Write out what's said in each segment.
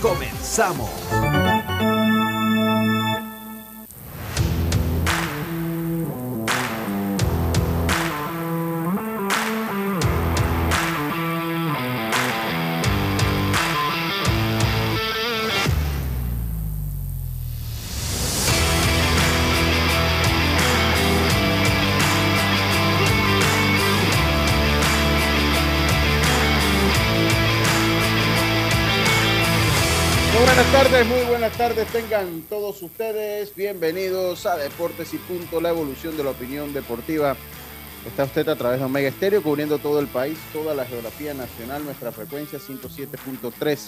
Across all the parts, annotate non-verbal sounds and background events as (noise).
Comenzamos. Buenas tardes, muy buenas tardes tengan todos ustedes. Bienvenidos a Deportes y Punto, la evolución de la opinión deportiva. Está usted a través de Omega Estéreo, cubriendo todo el país, toda la geografía nacional, nuestra frecuencia 107.3,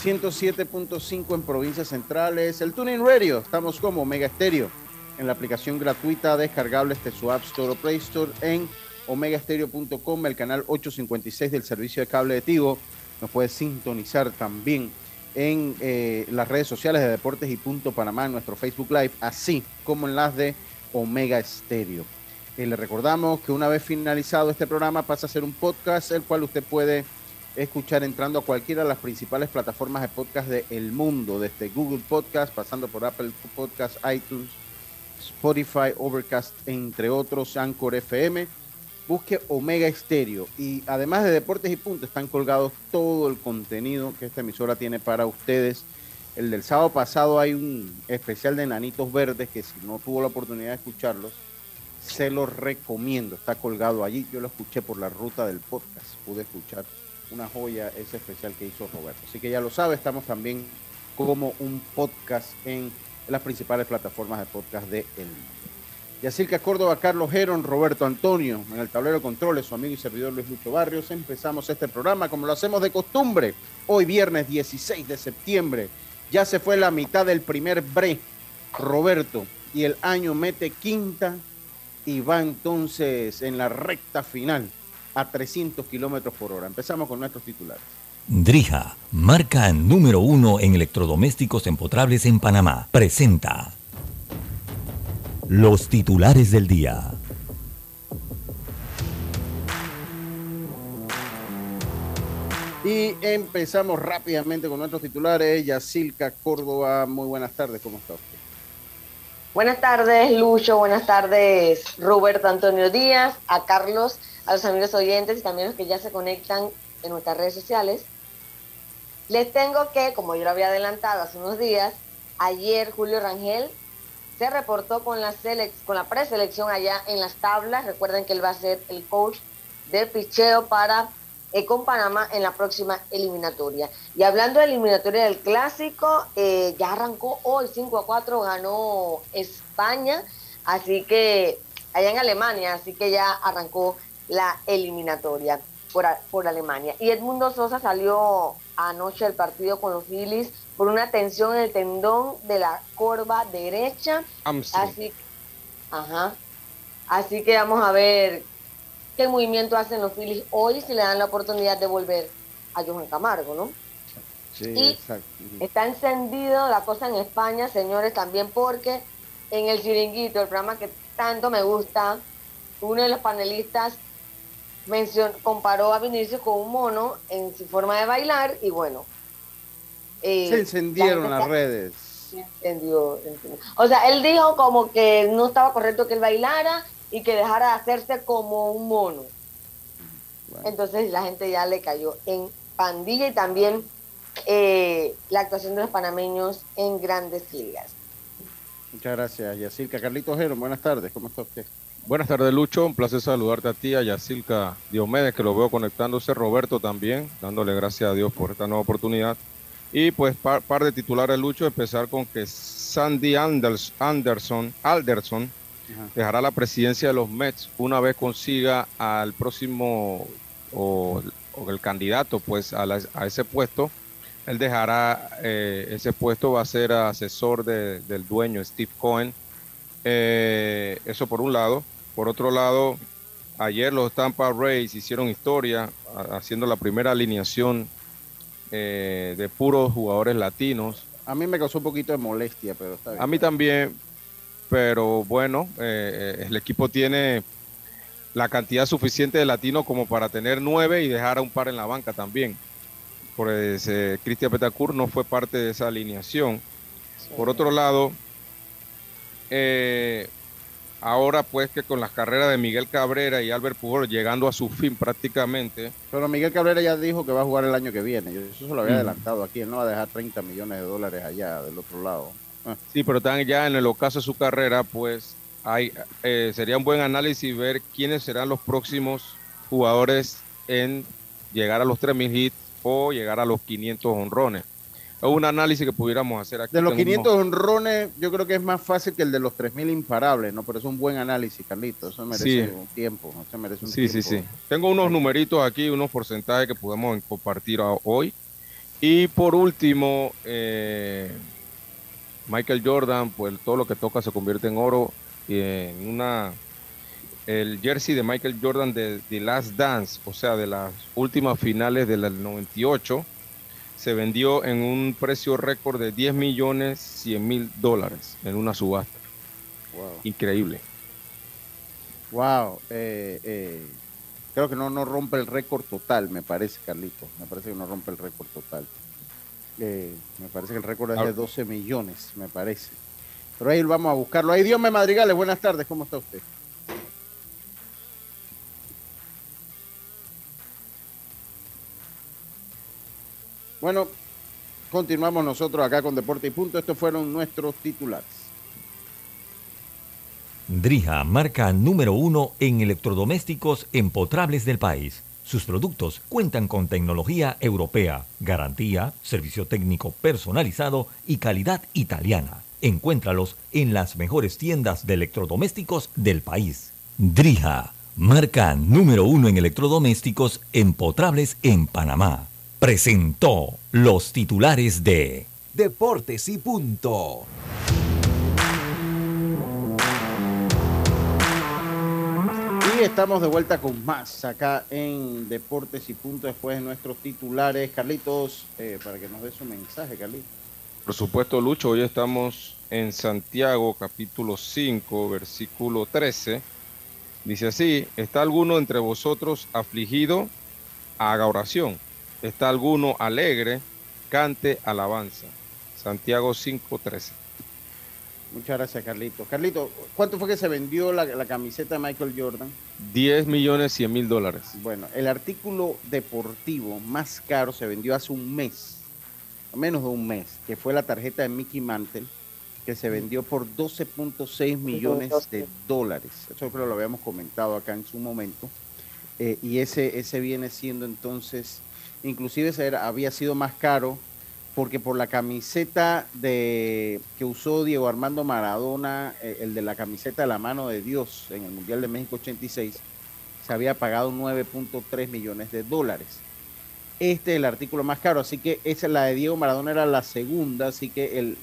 107.5 en provincias centrales. El Tuning Radio, estamos como Omega Estéreo, en la aplicación gratuita descargable de su App Store o Play Store en omegastereo.com, el canal 856 del servicio de cable de Tigo. Nos puede sintonizar también en eh, las redes sociales de Deportes y Punto Panamá, en nuestro Facebook Live, así como en las de Omega Stereo. Eh, le recordamos que una vez finalizado este programa pasa a ser un podcast, el cual usted puede escuchar entrando a cualquiera de las principales plataformas de podcast del mundo, desde Google Podcast, pasando por Apple Podcast, iTunes, Spotify, Overcast, entre otros, Anchor FM busque Omega Estéreo. Y además de Deportes y Puntos, están colgados todo el contenido que esta emisora tiene para ustedes. El del sábado pasado hay un especial de Nanitos Verdes que si no tuvo la oportunidad de escucharlos, se los recomiendo. Está colgado allí. Yo lo escuché por la ruta del podcast. Pude escuchar una joya ese especial que hizo Roberto. Así que ya lo sabe, estamos también como un podcast en las principales plataformas de podcast de El. Yacirca Córdoba, Carlos Geron, Roberto Antonio, en el tablero de controles, su amigo y servidor Luis Lucho Barrios. Empezamos este programa como lo hacemos de costumbre. Hoy viernes 16 de septiembre. Ya se fue la mitad del primer bre, Roberto, y el año mete quinta y va entonces en la recta final a 300 kilómetros por hora. Empezamos con nuestros titulares. Drija, marca número uno en electrodomésticos empotrables en Panamá, presenta los titulares del día. Y empezamos rápidamente con nuestros titulares. Yacilca Córdoba, muy buenas tardes, ¿cómo está usted? Buenas tardes, Lucho. Buenas tardes, Roberto Antonio Díaz, a Carlos, a los amigos oyentes y también los que ya se conectan en nuestras redes sociales. Les tengo que, como yo lo había adelantado hace unos días, ayer Julio Rangel se reportó con la, con la preselección allá en las tablas. Recuerden que él va a ser el coach del picheo para eh, con Panamá en la próxima eliminatoria. Y hablando de eliminatoria del clásico, eh, ya arrancó hoy 5 a 4, ganó España, así que allá en Alemania, así que ya arrancó la eliminatoria por, por Alemania. Y Edmundo Sosa salió anoche del partido con los Phillies por una tensión en el tendón de la corva derecha. Así, ajá. Así que vamos a ver qué movimiento hacen los Phillies hoy si le dan la oportunidad de volver a Johan Camargo, ¿no? Sí, y exacto. Está encendido la cosa en España, señores, también porque en el chiringuito, el programa que tanto me gusta, uno de los panelistas mencionó, comparó a Vinicius con un mono en su forma de bailar y bueno, eh, se encendieron las redes. Se encendió, se encendió. O sea, él dijo como que no estaba correcto que él bailara y que dejara de hacerse como un mono. Bueno. Entonces la gente ya le cayó en pandilla y también eh, la actuación de los panameños en grandes ligas. Muchas gracias, Yacirca. Carlitos Jero, buenas tardes, ¿cómo está usted? Buenas tardes, Lucho. Un placer saludarte a ti, a Yacilca Diomedes, que lo veo conectándose. Roberto también, dándole gracias a Dios por esta nueva oportunidad. Y pues par, par de titulares, Lucho, empezar con que Sandy Anders, Anderson, Alderson Ajá. dejará la presidencia de los Mets una vez consiga al próximo o, o el candidato pues a, la, a, ese puesto él dejará eh, ese puesto, va a ser asesor de- del dueño Steve Cohen. Eh, eso por un lado. Por otro lado, ayer los Tampa Rays hicieron historia haciendo la primera alineación eh, de puros jugadores latinos. A mí me causó un poquito de molestia, pero está bien. A mí también, pero bueno, eh, eh, el equipo tiene la cantidad suficiente de latinos como para tener nueve y dejar a un par en la banca también. Pues eh, Cristian Betancourt no fue parte de esa alineación. Por otro lado, eh, ahora pues que con las carreras de Miguel Cabrera y Albert Pujol llegando a su fin prácticamente, Pero Miguel Cabrera ya dijo que va a jugar el año que viene. Yo eso se lo había Ujú. adelantado aquí. Él no va a dejar 30 millones de dólares allá del otro lado. Ah, Sí, pero están ya en el ocaso de su carrera, pues hay, eh, sería un buen análisis ver quiénes serán los próximos jugadores en llegar a los 3.000 hits o llegar a los 500 honrones. Un análisis que pudiéramos hacer aquí. De los Tengo 500 unos- honrones, yo creo que es más fácil que el de los 3.000 imparables, ¿no? Pero es un buen análisis, Carlito. Eso merece Sí. un tiempo. Eso merece un Sí, sí, sí. Tengo unos numeritos aquí, unos porcentajes que podemos compartir hoy. Y por último, eh, Michael Jordan, pues todo lo que toca se convierte en oro. Y en una, el jersey de Michael Jordan de The Last Dance, o sea, de las últimas finales del 98, se vendió en un precio récord de 10 millones 100 mil dólares en una subasta. Wow. Increíble. Wow. eh, eh, creo que no, no rompe el récord total, me parece, Carlito. Me parece que no rompe el récord total. Eh, me parece que el récord es de 12 millones, me parece. Pero ahí vamos a buscarlo. Ahí Dios me madrigales, buenas tardes, ¿cómo está usted? Bueno, continuamos nosotros acá con Deporte y Punto. Estos fueron nuestros titulares. Drija, marca número uno en electrodomésticos empotrables del país. Sus productos cuentan con tecnología europea, garantía, servicio técnico personalizado y calidad italiana. Encuéntralos en las mejores tiendas de electrodomésticos del país. Drija, marca número uno en electrodomésticos empotrables en Panamá. Presentó los titulares de Deportes y punto. Y estamos de vuelta con más acá en Deportes y Punto después de nuestros titulares. Carlitos, eh, para que nos dé su mensaje, Carlitos. Por supuesto, Lucho, hoy estamos en Santiago, capítulo 5, versículo 13. Dice así, ¿está alguno entre vosotros afligido? Haga oración. ¿Está alguno alegre? Cante alabanza. Santiago 5, 13. Muchas gracias, Carlitos. Carlitos, ¿cuánto fue que se vendió la, la camiseta de Michael Jordan? 10 millones 100 mil dólares. Bueno, el artículo deportivo más caro se vendió hace un mes, menos de un mes, que fue la tarjeta de Mickey Mantle, que se vendió por 12.6 millones de dólares. Eso creo que lo habíamos comentado acá en su momento. Eh, y ese, ese viene siendo entonces, inclusive había sido más caro porque por la camiseta de que usó Diego Armando Maradona, eh, el de la camiseta de la mano de Dios en el Mundial de México 86, se había pagado 9.3 millones de dólares. Este es el artículo más caro, así que esa la de Diego Maradona era la segunda, así que el-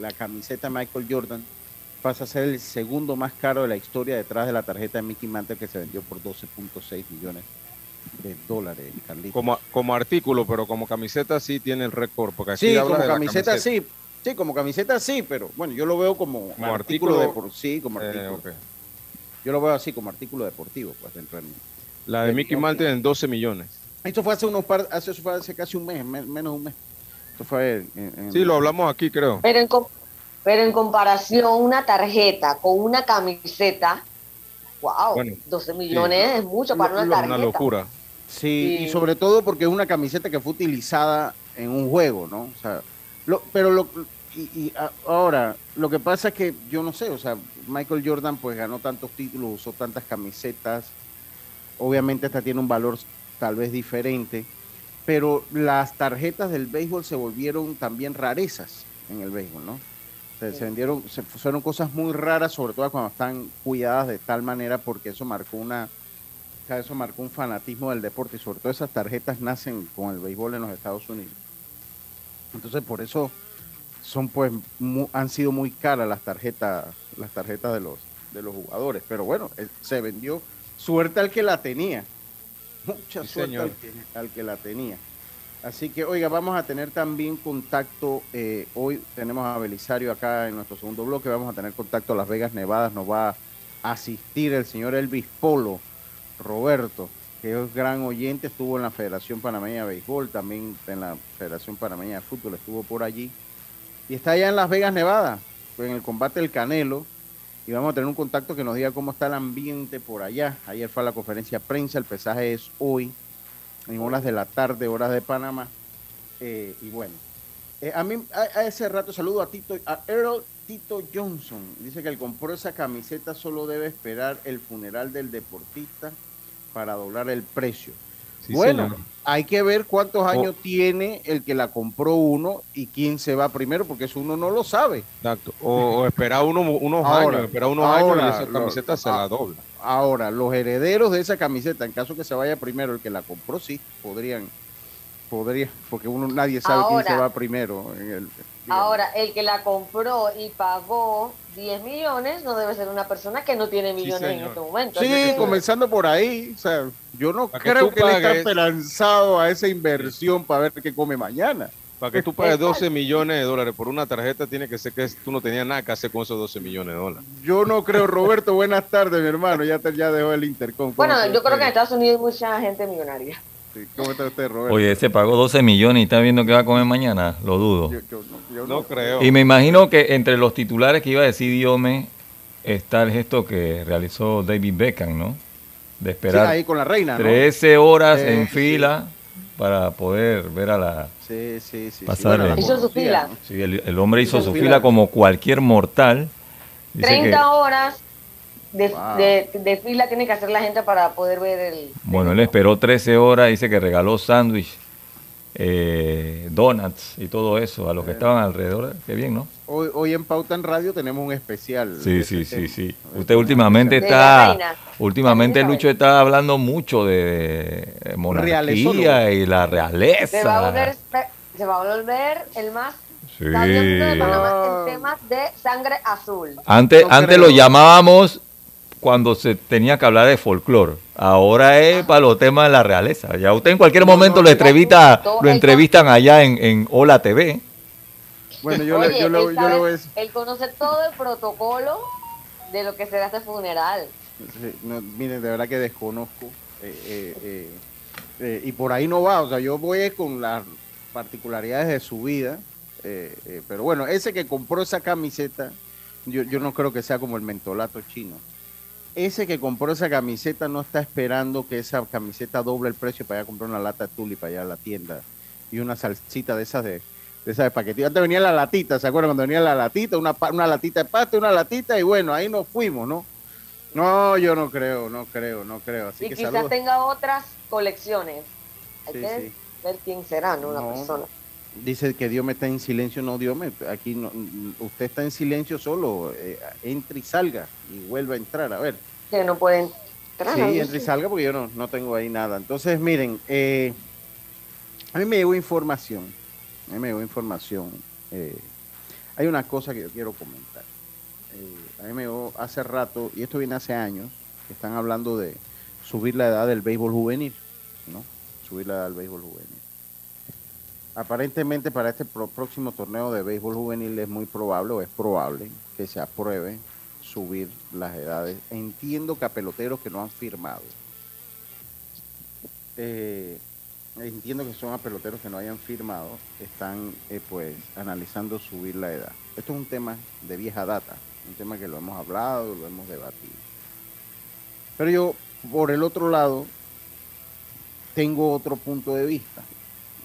la camiseta Michael Jordan pasa a ser el segundo más caro de la historia detrás de la tarjeta de Mickey Mantle que se vendió por 12.6 millones de dólares, Carlitos. Como, como artículo, pero como camiseta sí tiene el récord. Porque aquí Sí, habla como de la camiseta, sí. Sí, como camiseta sí, pero bueno, yo lo veo como, Como artículo, artículo, deportivo. Sí, como Eh, artículo. Yo lo veo así como artículo deportivo, pues dentro de mí. La de Mickey Mantle en 12 millones. Esto fue hace unos par, hace, fue hace casi un mes, me- menos de un mes. Esto fue en, en- Sí, lo hablamos aquí, creo. Pero en, com- pero en comparación, una tarjeta con una camiseta, wow, Bueno, 12 millones es mucho para una tarjeta. Una locura. Sí, Sí. y sobre todo porque es una camiseta que fue utilizada en un juego, ¿no? O sea, lo- pero lo, y, y a- ahora, lo que pasa es que yo no sé, o sea, Michael Jordan pues ganó tantos títulos, usó tantas camisetas, obviamente esta tiene un valor tal vez diferente, pero las tarjetas del béisbol se volvieron también rarezas en el béisbol, ¿no? Se, se vendieron, se fueron cosas muy raras, sobre todo cuando están cuidadas de tal manera porque eso marcó una, eso marcó un fanatismo del deporte y sobre todo esas tarjetas nacen con el béisbol en los Estados Unidos. Entonces, por eso son pues mu- han sido muy caras las tarjetas, las tarjetas de los de los jugadores. Pero bueno, eh, se vendió. Suerte al que la tenía. Mucha Sí, suerte señor. al que, al que la tenía. Así que, oiga, vamos a tener también contacto. eh, hoy tenemos a Belisario acá en nuestro segundo bloque. Vamos a tener contacto Las Vegas, Nevadas. Nos va a asistir el señor Elvis Polo, Roberto, que es gran oyente. Estuvo en la Federación Panameña de Béisbol, también en la Federación Panameña de Fútbol. Estuvo por allí. Y está allá en Las Vegas, Nevada, en el combate del Canelo. Y vamos a tener un contacto que nos diga cómo está el ambiente por allá. Ayer fue a la conferencia prensa, el pesaje es hoy, en horas de la tarde, horas de Panamá. Eh, y bueno, eh, a mí a, a ese rato saludo a Tito, a Earl Tito Johnson. Dice que el compró esa camiseta solo debe esperar el funeral del deportista para doblar el precio. Sí, bueno, señor. hay que ver cuántos años Oh. tiene el que la compró uno y quién se va primero, porque eso uno no lo sabe. Exacto. O, o esperar uno, unos Ahora, años, esperar unos ahora, años y esa lo- camiseta se ah, la dobla. Ahora, los herederos de esa camiseta, en caso que se vaya primero el que la compró, sí, podrían, podría, porque uno nadie sabe quién se va primero. en el- Ahora, el que la compró y pagó 10 millones no debe ser una persona que no tiene millones en este momento. Sí, comenzando por ahí. O sea, yo no Para que creo tú que él está esperanzado a esa inversión para ver qué come mañana. Para que tú pagues Exacto. 12 millones de dólares por una tarjeta, tiene que ser que tú no tenías nada que hacer con esos 12 millones de dólares. Yo no creo, Roberto, buenas tardes, mi hermano. Ya, te, ya dejó el intercom. ¿Cómo Bueno, yo creo que en? Estados Unidos hay mucha gente millonaria. Sí, ¿Cómo está usted, Roberto? Oye, ese pagó 12 millones y está viendo que va a comer mañana, lo dudo. Yo- yo no- yo No creo. Y me imagino que entre los titulares que iba a decir Diome está el gesto que realizó David Beckham, ¿no? De Sí, esperar ahí con la reina, ¿no? 13 horas Sí, en sí. fila para poder ver a la... Sí, sí, sí. sí. Pasar Bueno, la el- Hizo su fila. el, el hombre hizo Hizo su fila. fila como cualquier mortal. Dice 30 que, horas de, Wow. de- de fila tiene que hacer la gente para poder ver el... bueno, él esperó 13 horas, dice que regaló sándwich, eh, donuts y todo eso a los que estaban alrededor. Qué bien, ¿no? Hoy, hoy en Pauta en Radio tenemos un especial. Sí, sí, sí, tema. sí. Usted últimamente está, últimamente Lucho está hablando mucho de eh, monarquía y la realeza. Se va a volver, se va a volver el más Sí. sabio de Panamá en temas de sangre azul. Antes, No antes creo. lo llamábamos cuando se tenía que hablar de folclore. Ahora es para los temas de la realeza. Ya usted en cualquier momento lo entrevista, Todo lo entrevistan allá en, en Hola TV. Bueno, yo, Oye, le, yo, él, yo le sabe- voy a decir- él conoce todo el protocolo de lo que será este funeral. Sí, no, miren, de verdad que desconozco. eh, eh, eh, eh, y por ahí no va. O sea, yo voy con las particularidades de su vida. eh, eh, pero bueno, ese que compró esa camiseta, yo, yo no creo que sea como el mentolato chino. Ese que compró esa camiseta no está esperando que esa camiseta doble el precio para ir a comprar una lata de tuli para allá a la tienda y una salsita de esas de, de esas de paquetito. Antes venía la latita, ¿se acuerdan? Cuando venía la latita, una, una latita de pasta, una latita y bueno, ahí nos fuimos, ¿no? No, yo no creo, no creo, no creo. Así y que quizás saludos. tenga otras colecciones. Hay Sí, que sí. ver quién será, ¿no? Una No. persona. Dice que Dios me está en silencio, no Dios me, aquí no, usted está en silencio solo, eh, entre y salga y vuelva a entrar, a ver. Que no pueden entrar. Sí, entre y salga porque yo no, no tengo ahí nada. Entonces, miren, eh, a mí me llegó información, a mí me llegó información. eh, hay una cosa que yo quiero comentar. A mí me llegó hace rato, y esto viene hace años, que están hablando de subir la edad del béisbol juvenil, ¿no? Subir la edad del béisbol juvenil. Aparentemente para este próximo torneo de béisbol juvenil es muy probable o es probable que se apruebe subir las edades. Entiendo que a peloteros que no han firmado. Eh, entiendo que son a peloteros que no hayan firmado, están eh, pues analizando subir la edad. Esto es un tema de vieja data, un tema que lo hemos hablado, lo hemos debatido. Pero yo, por el otro lado, tengo otro punto de vista.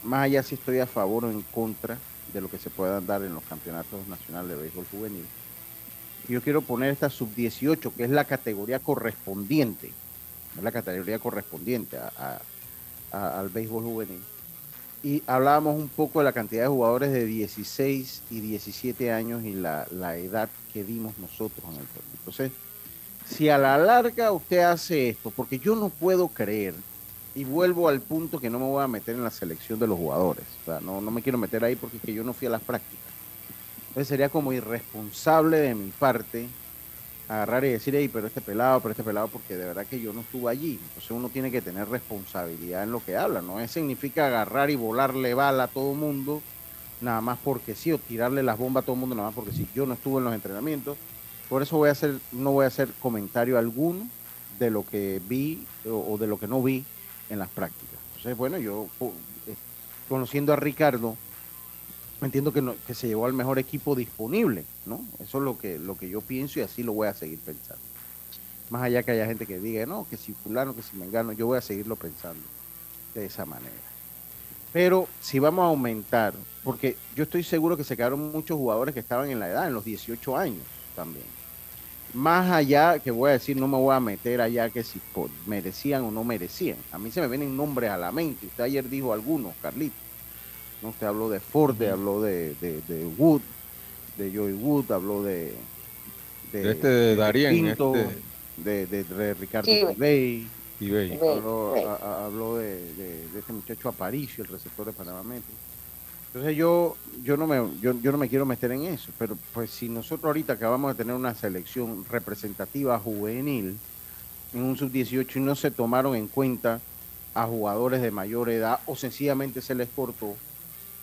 Más allá si estoy a favor o en contra de lo que se puedan dar en los campeonatos nacionales de béisbol juvenil. Yo quiero poner esta sub-18, que es la categoría correspondiente, es la categoría correspondiente a- a- a- al béisbol juvenil. Y hablábamos un poco de la cantidad de jugadores de 16 y 17 años y la, la edad que dimos nosotros en el torneo. Entonces, si a la larga usted hace esto, porque yo no puedo creer, y vuelvo al punto que no me voy a meter en la selección de los jugadores. O sea, no, no me quiero meter ahí porque es que yo no fui a las prácticas. Entonces sería como irresponsable de mi parte agarrar y decir, hey, pero este pelado, pero este pelado, porque de verdad que yo no estuve allí. Entonces uno tiene que tener responsabilidad en lo que habla, ¿no? Eso significa agarrar y volarle bala a todo mundo, nada más porque sí, o tirarle las bombas a todo mundo, nada más porque sí. Yo no estuve en los entrenamientos, por eso voy a hacer, no voy a hacer comentario alguno de lo que vi o de lo que no vi en las prácticas. Entonces, bueno, yo eh, conociendo a Ricardo, entiendo que, no- que se llevó al mejor equipo disponible, ¿no? Eso es lo que, lo que yo pienso y así lo voy a seguir pensando. Más allá que haya gente que diga, no, que si fulano, que si mengano, yo voy a seguirlo pensando de esa manera. Pero si vamos a aumentar, porque yo estoy seguro que se quedaron muchos jugadores que estaban en la edad, en los 18 años también. Más allá, que voy a decir, no me voy a meter allá que si por- merecían o no merecían. A mí se me vienen nombres a la mente. Usted ayer dijo algunos, Carlito. ¿no? Usted habló de Ford, habló de, de, de Wood, de Joey Wood, habló de... De este de Darien, Pinto, este- de, de- de Ricardo Sí. Tibey, Y ve, Ve, habló, ve. a- a- habló de, de- de este muchacho Aparicio, el receptor de Panamá Metro. Entonces yo, yo no me, yo, yo no me quiero meter en eso, pero pues si nosotros ahorita acabamos de tener una selección representativa juvenil en un sub-18 y no se tomaron en cuenta a jugadores de mayor edad o sencillamente se les cortó,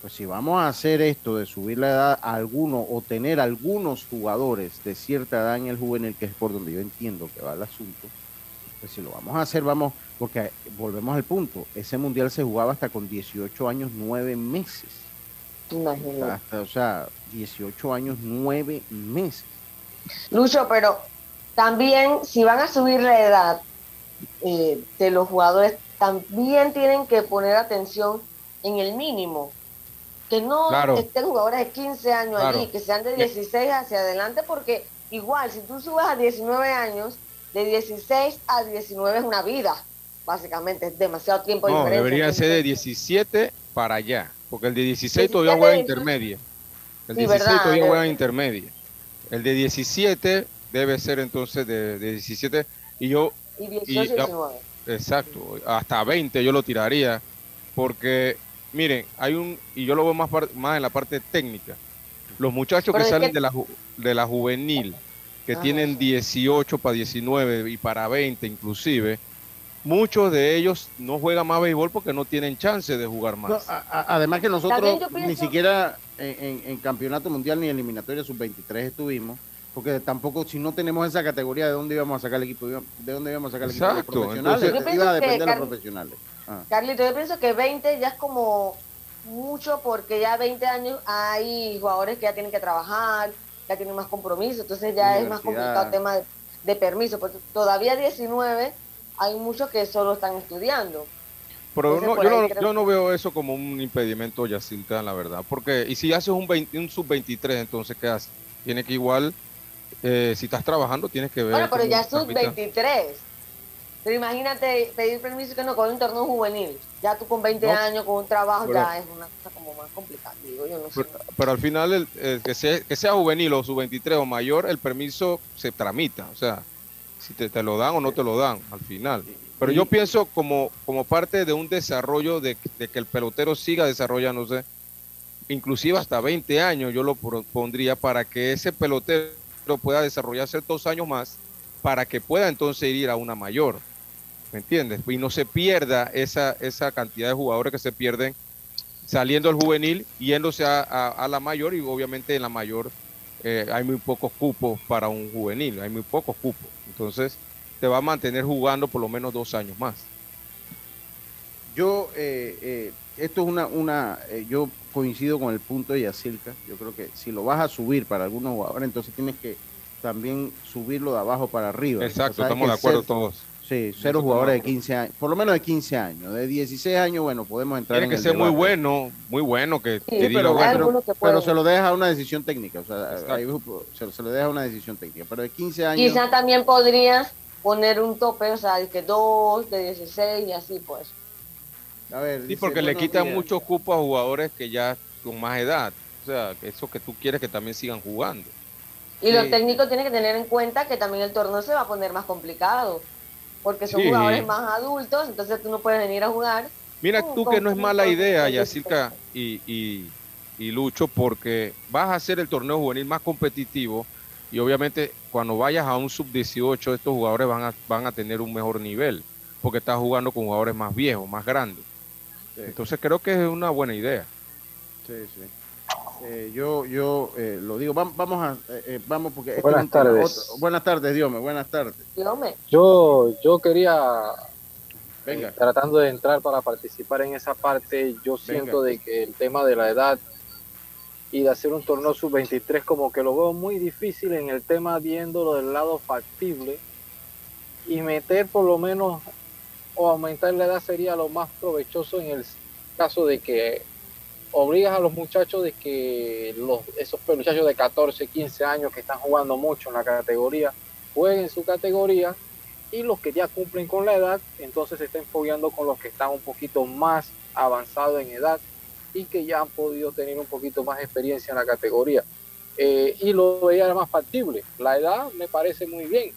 pues si vamos a hacer esto de subir la edad a alguno o tener algunos jugadores de cierta edad en el juvenil, que es por donde yo entiendo que va el asunto, pues si lo vamos a hacer, vamos, porque volvemos al punto, ese mundial se jugaba hasta con 18 años, 9 meses. Imagínate. Hasta, o sea, 18 años, 9 meses. Lucho, pero también si van a subir la edad eh, de los jugadores, también tienen que poner atención en el mínimo. Que no Claro. estén jugadores de 15 años Claro. allí, que sean de 16 hacia adelante, porque igual, si tú subes a 19 años, de 16 a 19 es una vida, básicamente, es demasiado tiempo No, debería ser de Entonces, 17 para allá, porque el de 16 todavía 17, juega 18. intermedia. El Sí, 16 ¿verdad? todavía juega intermedia. El de 17 debe ser entonces de, de 17 y yo Y 18 y y- 19. Exacto, hasta 20 yo lo tiraría, porque miren, hay un, y yo lo veo más, más en la parte técnica, los muchachos Pero que salen que- de, la, de la juvenil, que Ah, tienen sí. 18 para 19 y para 20 inclusive, muchos de ellos no juegan más béisbol porque no tienen chance de jugar más. No, a- a- además que nosotros ni siquiera en, en- en campeonato mundial ni eliminatoria sub-23 estuvimos, porque tampoco, si no tenemos esa categoría, ¿de dónde íbamos a sacar el equipo? ¿De dónde íbamos a sacar el equipo? Exacto, Los profesionales, entonces- Yo pienso iba a que, depender de los profesionales. Ah. Carlito, yo pienso que 20 ya es como mucho porque ya 20 años hay jugadores que ya tienen que trabajar, ya tienen más compromiso, entonces ya es más complicado el tema de, de permiso, porque todavía 19 hay muchos que solo están estudiando. Pero Entonces, no, yo, no, yo que- no veo eso como un impedimento, Yacilca, la verdad. Porque, y si haces un, 20 un sub-23, entonces, ¿qué haces? Tienes que igual, eh, si estás trabajando, tienes que ver. Bueno, pero ya son transmitas. 23. Pero imagínate pedir permiso que no con un torneo juvenil. Ya tú con 20 No. años, con un trabajo, Pero- ya es una cosa como más complicada. Digo, yo no sé. Pero, pero al final, el, el que, sea, que sea juvenil o sub-23 o mayor, el permiso se tramita. O sea, si te, te lo dan o no te lo dan al final. Pero yo pienso como, como parte de un desarrollo de, de que el pelotero siga desarrollándose, inclusive hasta 20 años yo lo pro- pondría para que ese pelotero pueda desarrollarse dos años más para que pueda entonces ir a una mayor. ¿Me entiendes? Y no se pierda esa, esa cantidad de jugadores que se pierden saliendo al juvenil, yéndose a, a- a la mayor y obviamente en la mayor eh, hay muy pocos cupos para un juvenil, hay muy pocos cupos. Entonces te va a mantener jugando por lo menos dos años más. Yo, eh, eh, esto es una, una eh, yo coincido con el punto de Yacirca. Yo creo que si lo vas a subir para algunos jugadores, entonces tienes que también subirlo de abajo para arriba. Exacto, estamos de acuerdo ser- todos. Sí, cero jugadores de de 15 años, por lo menos de 15 años. De 16 años, bueno, podemos entrar Tiene en que el ser muy bueno, muy bueno que pero, bueno, pero- algunos que pero pueden. se lo deja a una decisión técnica, o sea, ahí se, se lo deja a una decisión técnica. Pero de 15 años, Quizá también podrías poner un tope, o sea, de que dos, de 16 y así pues. a ver, sí, dice, porque le quitan días. muchos cupos a jugadores que ya con más edad. O sea, eso que tú quieres que también sigan jugando. Y los Sí. técnicos tienen que tener en cuenta que también el torneo se va a poner más complicado. Porque son Sí. jugadores más adultos, entonces tú no puedes venir a jugar. Mira con- tú que no es mala idea, Yacirca y, y, y Lucho, porque vas a hacer el torneo juvenil más competitivo y obviamente cuando vayas a un sub-18 estos jugadores van a, van a tener un mejor nivel, porque estás jugando con jugadores más viejos, más grandes. Entonces creo que es una buena idea. Sí, sí. Eh, yo yo eh, lo digo, Vam- vamos a, eh, eh, vamos porque... Buenas tardes. otro- buenas tardes, Diome, buenas tardes. Dígame. Yo, yo quería, Venga. eh, tratando de entrar para participar en esa parte, yo siento de que el tema de la edad y de hacer un torneo sub-23 como que lo veo muy difícil en el tema viéndolo del lado factible y meter por lo menos o aumentar la edad sería lo más provechoso en el caso de que obligas a los muchachos de que los, esos muchachos de 14, 15 años que están jugando mucho en la categoría jueguen su categoría y los que ya cumplen con la edad entonces se estén fogueando con los que están un poquito más avanzados en edad y que ya han podido tener un poquito más experiencia en la categoría. Eh, y lo veía más factible. La edad me parece muy bien,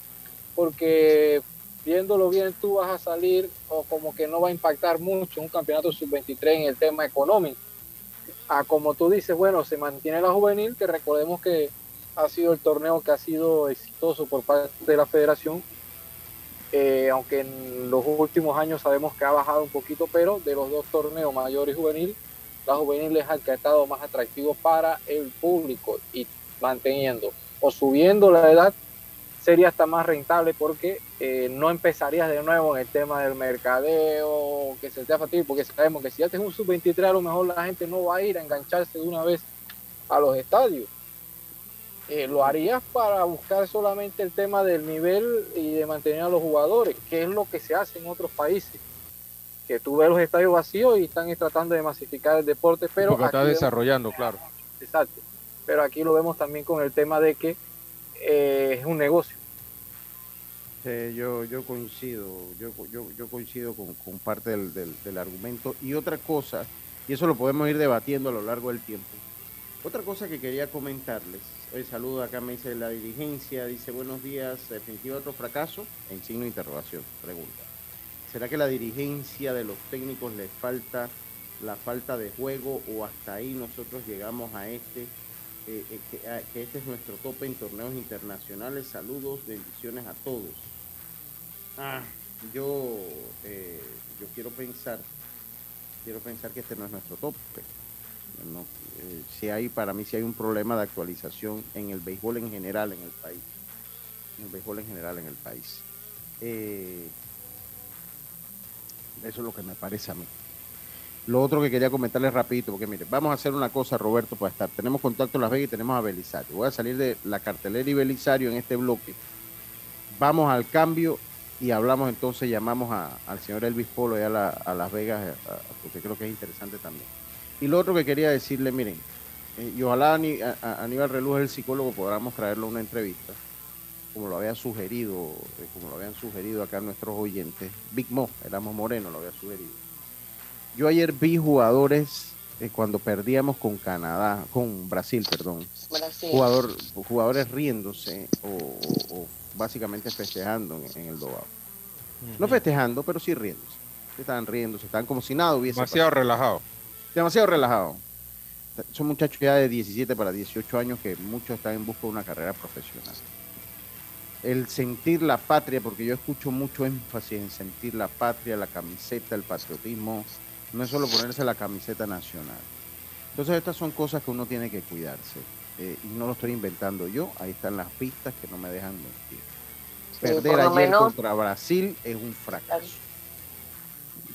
porque viéndolo bien tú vas a salir o como que no va a impactar mucho un campeonato sub-23 en el tema económico. A como tú dices, bueno, se mantiene la juvenil, que recordemos que ha sido el torneo que ha sido exitoso por parte de la federación, eh, aunque en los últimos años sabemos que ha bajado un poquito, pero de los dos torneos, mayor y juvenil, la juvenil es el que ha estado más atractivo para el público y manteniendo o subiendo la edad sería hasta más rentable porque eh, no empezarías de nuevo en el tema del mercadeo, que se te fatigue, porque sabemos que si haces un sub-23 a lo mejor la gente no va a ir a engancharse de una vez a los estadios. Eh, lo harías para buscar solamente el tema del nivel y de mantener a los jugadores, que es lo que se hace en otros países. Que tú ves los estadios vacíos y están tratando de masificar el deporte, pero porque está vemos- desarrollando, claro. Exacto. Pero aquí lo vemos también con el tema de que eh, es un negocio. Sí, yo, yo coincido, yo, yo, yo coincido con, parte del, del- del argumento. Y otra cosa, y eso lo podemos ir debatiendo a lo largo del tiempo. Otra cosa que quería comentarles, el saludo acá me dice la dirigencia, dice buenos días, definitiva otro fracaso, en signo de interrogación, pregunta. ¿Será que la dirigencia de los técnicos les falta la falta de juego o hasta ahí nosotros llegamos a este, eh, eh, que, a- que este es nuestro tope en torneos internacionales? Saludos, bendiciones a todos. Ah, yo, eh, yo quiero pensar, quiero pensar que este no es nuestro tope. No, eh, si hay, para mí, si hay un problema de actualización en el béisbol en general en el país. En el béisbol en general en el país. Eso es lo que me parece a mí. Lo otro que quería comentarles rapidito, porque mire, vamos a hacer una cosa, Roberto, para estar. Tenemos contacto en Las Vegas y tenemos a Belisario. Voy a salir de la cartelera y Belisario en este bloque. Vamos al cambio y hablamos entonces, llamamos a- al señor Elvis Polo allá a, a Las Vegas, a- porque creo que es interesante también. Y lo otro que quería decirle, miren, eh, y ojalá a- Aníbal Reluz, el psicólogo, podamos traerlo a una entrevista, como lo había sugerido, eh, como lo habían sugerido acá nuestros oyentes. Big Mo, éramos Moreno, lo había sugerido. Yo ayer vi jugadores eh, cuando perdíamos con Canadá, con Brasil, perdón, Brasil. jugador, jugadores riéndose o, o- o básicamente festejando en, en el Dobao. No festejando, pero sí riéndose. Estaban riéndose, estaban como si nada hubiese Demasiado pasado. relajado. Demasiado relajado. Son muchachos ya de 17 para 18 años que muchos están en busca de una carrera profesional. El sentir la patria, porque yo escucho mucho énfasis en sentir la patria, la camiseta, el patriotismo, no es solo ponerse la camiseta nacional. Entonces estas son cosas que uno tiene que cuidarse. eh, y no lo estoy inventando yo, ahí están las pistas que no me dejan mentir. Sí, Perder ayer menos- contra Brasil es un fracaso.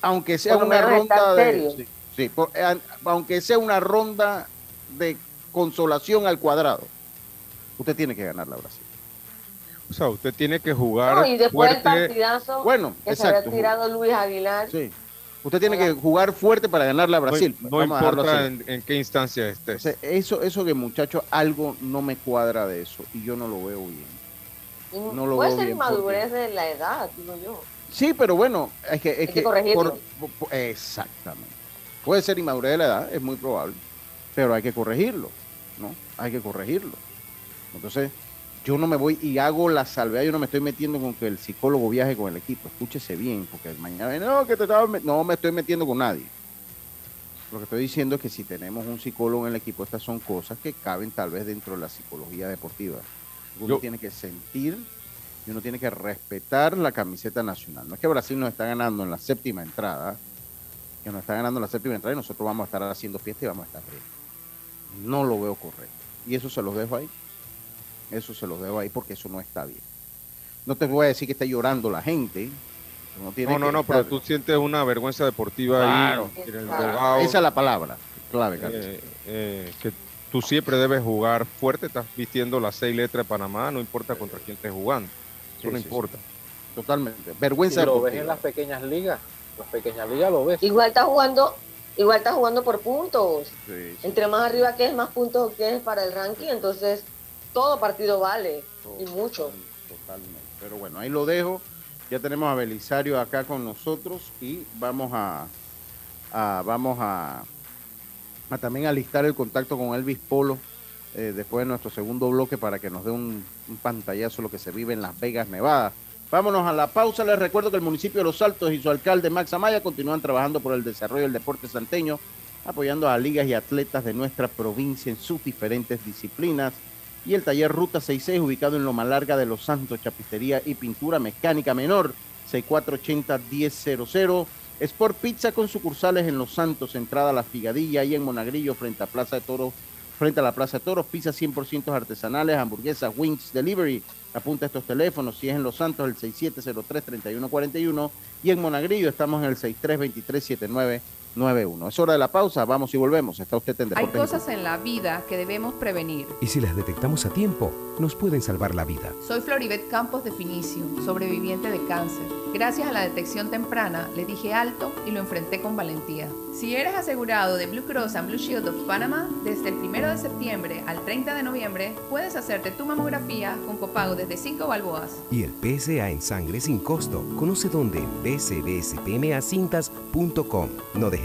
Aunque sea una ronda de... serio. sí, sí, por- eh, aunque sea una ronda de consolación al cuadrado, usted tiene que ganar la Brasil. O sea, usted tiene que jugar No, y después del fuerte. partidazo Bueno, que se exacto. había tirado Luis Aguilar, Sí. Usted tiene que jugar fuerte para ganar la No, Brasil. no a dejarlo importa en, en qué instancia estés. Entonces, eso, eso que muchacho, algo no me cuadra de eso y yo no lo veo bien. y no lo puede veo ser bien, madurez de la edad, digo yo. Sí, pero bueno, es que... Es Hay que corregirlo. por- por- exactamente. Puede ser inmadurez de la edad, es muy probable, pero hay que corregirlo, ¿no? Hay que corregirlo. Entonces, yo no me voy y hago la salvedad, yo no me estoy metiendo con que el psicólogo viaje con el equipo. Escúchese bien, porque mañana no, que te estaba no me estoy metiendo con nadie. Lo que estoy diciendo es que si tenemos un psicólogo en el equipo, estas son cosas que caben tal vez dentro de la psicología deportiva. Uno Yo- tiene que sentir y uno tiene que respetar la camiseta nacional. No es que Brasil nos está ganando en la séptima entrada, que nos está ganando en la séptima entrada y nosotros vamos a estar haciendo fiesta y vamos a estar bien. No lo veo correcto. Y eso se los dejo ahí. Eso se los dejo ahí porque eso no está bien. No te voy a decir que está llorando la gente. No, tiene No, no, que no, pero tú sientes una vergüenza deportiva Claro. ahí en el Claro. dogado, Esa es la palabra clave, Carlos. eh, eh, que tú siempre debes jugar fuerte, estás vistiendo las seis letras de Panamá, no importa contra quién estés jugando. Eso Sí, no sí, importa. Totalmente. Si Vergüenza lo ves en las pequeñas ligas, las pequeñas ligas lo ves. Igual está jugando, igual está jugando por puntos. Sí, sí. Entre más arriba que es, más puntos obtienes para el ranking, entonces todo partido vale y mucho. Totalmente. Pero bueno, ahí lo dejo. Ya tenemos a Belisario acá con nosotros y vamos a, a- vamos a, a también alistar el contacto con Elvis Polo eh, después de nuestro segundo bloque para que nos dé un, un pantallazo de lo que se vive en Las Vegas, Nevada. Vámonos a la pausa. Les recuerdo que el municipio de Los Altos y su alcalde Max Amaya continúan trabajando por el desarrollo del deporte santeño, apoyando a ligas y atletas de nuestra provincia en sus diferentes disciplinas y el taller Ruta 66 ubicado en Loma Larga de Los Santos, Chapistería y Pintura Mecánica Menor, 6480-1000. Sport Pizza con sucursales en Los Santos, entrada a La Figadilla y en Monagrillo frente a Plaza de Toros, frente a la Plaza de Toros, pizzas 100% artesanales, hamburguesas, wings, delivery. Apunta estos teléfonos, si es en Los Santos el 6703-3141 y en Monagrillo estamos en el 6323-7991. Es hora de la pausa, vamos y volvemos. Está usted en Hay cosas en la vida que debemos prevenir. Y si las detectamos a tiempo, nos pueden salvar la vida. Soy Floribet Campos de Finicio, sobreviviente de cáncer. Gracias a la detección temprana, le dije alto y lo enfrenté con valentía. Si eres asegurado de Blue Cross and Blue Shield of Panama, desde el 1 de septiembre al 30 de noviembre, puedes hacerte tu mamografía con copago desde 5 balboas. Y el PSA en sangre sin costo. Conoce dónde en bcbspmacintas.com. No dejes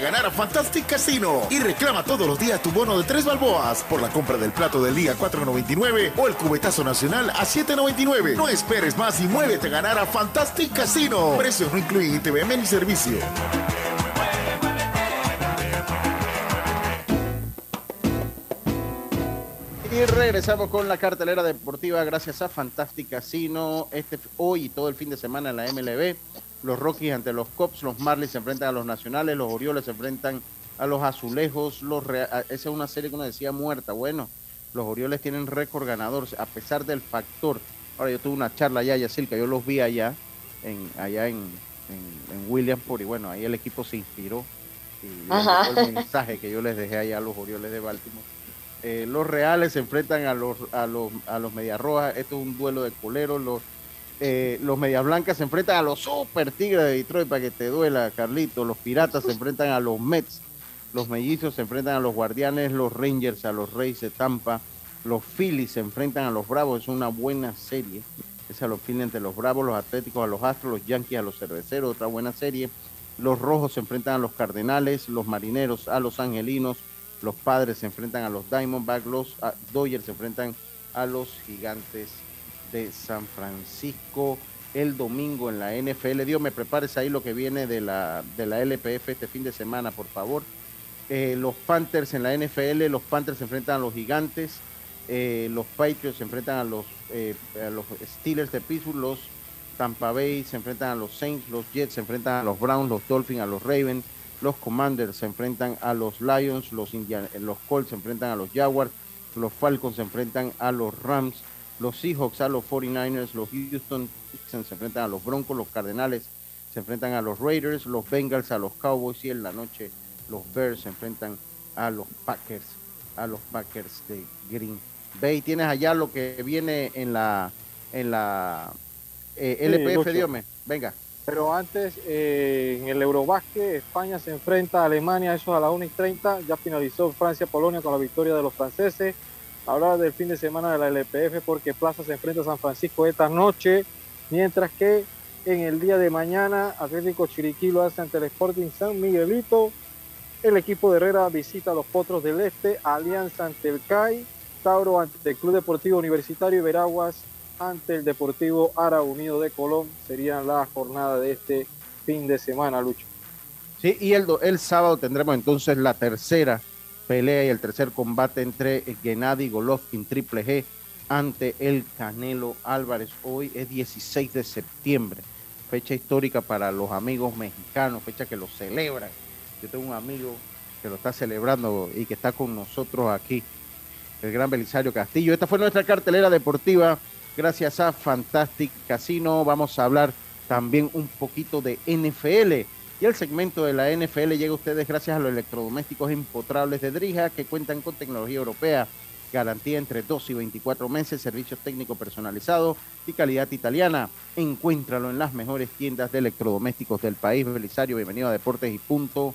Ganar a Fantastic Casino y reclama todos los días tu bono de tres balboas por la compra del plato del día 4.99 o el cubetazo nacional a 7.99. No esperes más y muévete a ganar a Fantastic Casino. Precios no incluyen ITVM ni servicio. Y regresamos con la cartelera deportiva gracias a Fantastic Casino. Este, hoy y todo el fin de semana en la MLB. Los Rockies ante los Cops, los Marlins se enfrentan a los Nacionales, los Orioles se enfrentan a los Azulejos. Los Rea- esa es una serie que uno decía muerta. Bueno, los Orioles tienen récord ganador a pesar del factor. Ahora yo tuve una charla allá, Yacilca, yo los vi allá, en, allá en, en, en Williamsport y bueno, ahí el equipo se inspiró. Y Ajá. el (laughs) mensaje que yo les dejé allá a los Orioles de Baltimore. Eh, los Reales se enfrentan a los a los a los Medias Rojas. Esto es un duelo de coleros. Los eh, los Medias Blancas se enfrentan a los Super Tigres de Detroit para que te duela, Carlito. Los Piratas se enfrentan a los Mets. Los Mellizos se enfrentan a los Guardianes. Los Rangers a los Reyes de Tampa. Los Phillies se enfrentan a los Bravos. Es una buena serie. Es a los Phillies entre los Bravos, los Atléticos a los Astros, los Yankees a los Cerveceros. Otra buena serie. Los Rojos se enfrentan a los Cardenales. Los Marineros a los Angelinos. Los Padres se enfrentan a los Diamondbacks. Los ah, Dodgers se enfrentan a los Gigantes de San Francisco el domingo en la NFL. Dios, me prepares ahí lo que viene de la, de la LPF este fin de semana, por favor. Eh, los Panthers en la NFL, los Panthers se enfrentan a los Gigantes, eh, los Patriots se enfrentan a los, eh, a los Steelers de Pittsburgh, los Tampa Bay se enfrentan a los Saints, los Jets se enfrentan a los Browns, los Dolphins a los Ravens, los Commanders se enfrentan a los Lions, los, los Colts se enfrentan a los Jaguars, los Falcons se enfrentan a los Rams, los Seahawks a los 49ers, los Houston Texans se enfrentan a los Broncos, los Cardenales se enfrentan a los Raiders, los Bengals a los Cowboys y en la noche los Bears se enfrentan a los Packers, a los Packers de Green Bay. Tienes allá lo que viene en la en la eh, LPF. Diome. Venga. Pero antes, eh, en el Eurobásquet, España se enfrenta a Alemania, eso a las 1 y 30. Ya finalizó Francia-Polonia con la victoria de los franceses. Hablar del fin de semana de la LPF porque Plaza se enfrenta a San Francisco esta noche, mientras que en el día de mañana Atlético Chiriquí lo hace ante el Sporting San Miguelito. El equipo de Herrera visita a los Potros del Este, Alianza ante el CAI, Tauro ante el Club Deportivo Universitario y Veraguas ante el Deportivo Ara Unido de Colón. Serían la jornada de este fin de semana, Lucho. Sí, y el, el sábado tendremos entonces la tercera pelea y el tercer combate entre Gennady Golovkin Triple G ante el Canelo Álvarez. Hoy es 16 de septiembre, fecha histórica para los amigos mexicanos, fecha que lo celebran. Yo tengo un amigo que lo está celebrando y que está con nosotros aquí, el gran Belisario Castillo. Esta fue nuestra cartelera deportiva. Gracias a Fantastic Casino vamos a hablar también un poquito de NFL. Y el segmento de la NFL llega a ustedes gracias a los electrodomésticos empotrables de Drija que cuentan con tecnología europea, garantía entre 2 y 24 meses, servicios técnicos personalizados y calidad italiana. Encuéntralo en las mejores tiendas de electrodomésticos del país. Belisario, bienvenido a Deportes y Punto.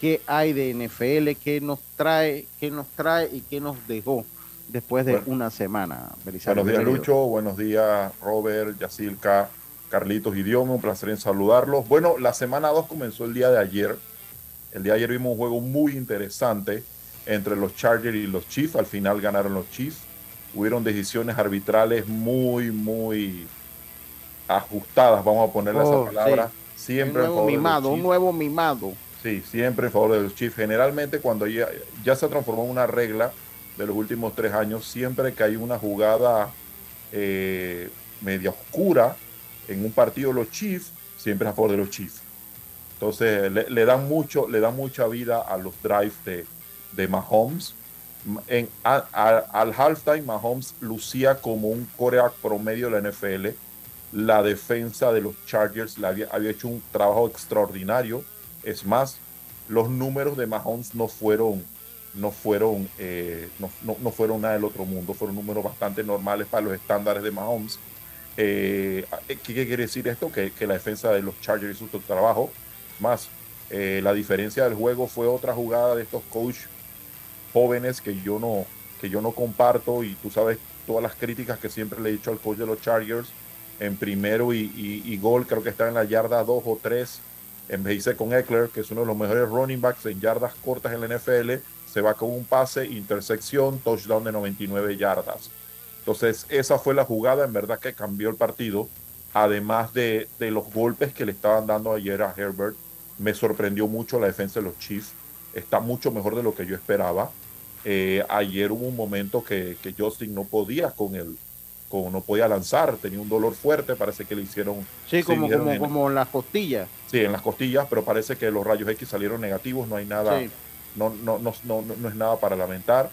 ¿Qué hay de NFL? ¿Qué nos trae? ¿Qué nos trae y qué nos dejó después de Bueno. una semana? Belisario, Buenos días. Lucho. Buenos días, Robert, Yacilca, Carlitos Idioma, un placer en saludarlos. Bueno, la semana 2 comenzó el día de ayer. El día de ayer vimos un juego muy interesante entre los Chargers y los Chiefs. Al final ganaron los Chiefs. Hubieron decisiones arbitrales muy, muy ajustadas, vamos a ponerle Oh, esa palabra. sí. Siempre un nuevo mimado, un nuevo mimado. Sí, siempre en favor de los Chiefs. Generalmente cuando ya, ya se transformó en una regla de los últimos tres años, siempre que hay una jugada eh, media oscura en un partido los Chiefs, siempre es a favor de los Chiefs. Entonces le, le dan mucho, le dan mucha vida a los drives de, de Mahomes. En, al halftime, Mahomes lucía como un coreback promedio de la NFL. La defensa de los Chargers había, había hecho un trabajo extraordinario. Es más, los números de Mahomes no fueron, no fueron, eh, no fueron nada del otro mundo. Fueron números bastante normales para los estándares de Mahomes. Eh, ¿qué, qué quiere decir esto? Que, la defensa de los Chargers hizo su trabajo. Más, eh, la diferencia del juego fue otra jugada de estos coach jóvenes que yo no que yo no comparto y tú sabes todas las críticas que siempre le he dicho al coach de los Chargers en primero y gol creo que está en la yarda 2 o 3 en vez de con Eckler que es uno de los mejores running backs en yardas cortas en la NFL se va con un pase intersección touchdown de 99 yardas entonces esa fue la jugada en verdad que cambió el partido además de, de los golpes que le estaban dando ayer a Herbert me sorprendió mucho la defensa de los Chiefs está mucho mejor de lo que yo esperaba. Eh, ayer hubo un momento que, que Justin no podía con el, con, no podía lanzar, tenía un dolor fuerte, parece que le hicieron. Sí, como, como, en- como en las costillas. Sí, en las costillas, pero parece que los rayos X salieron negativos, no hay nada, Sí. no, no, no, no, no es nada para lamentar.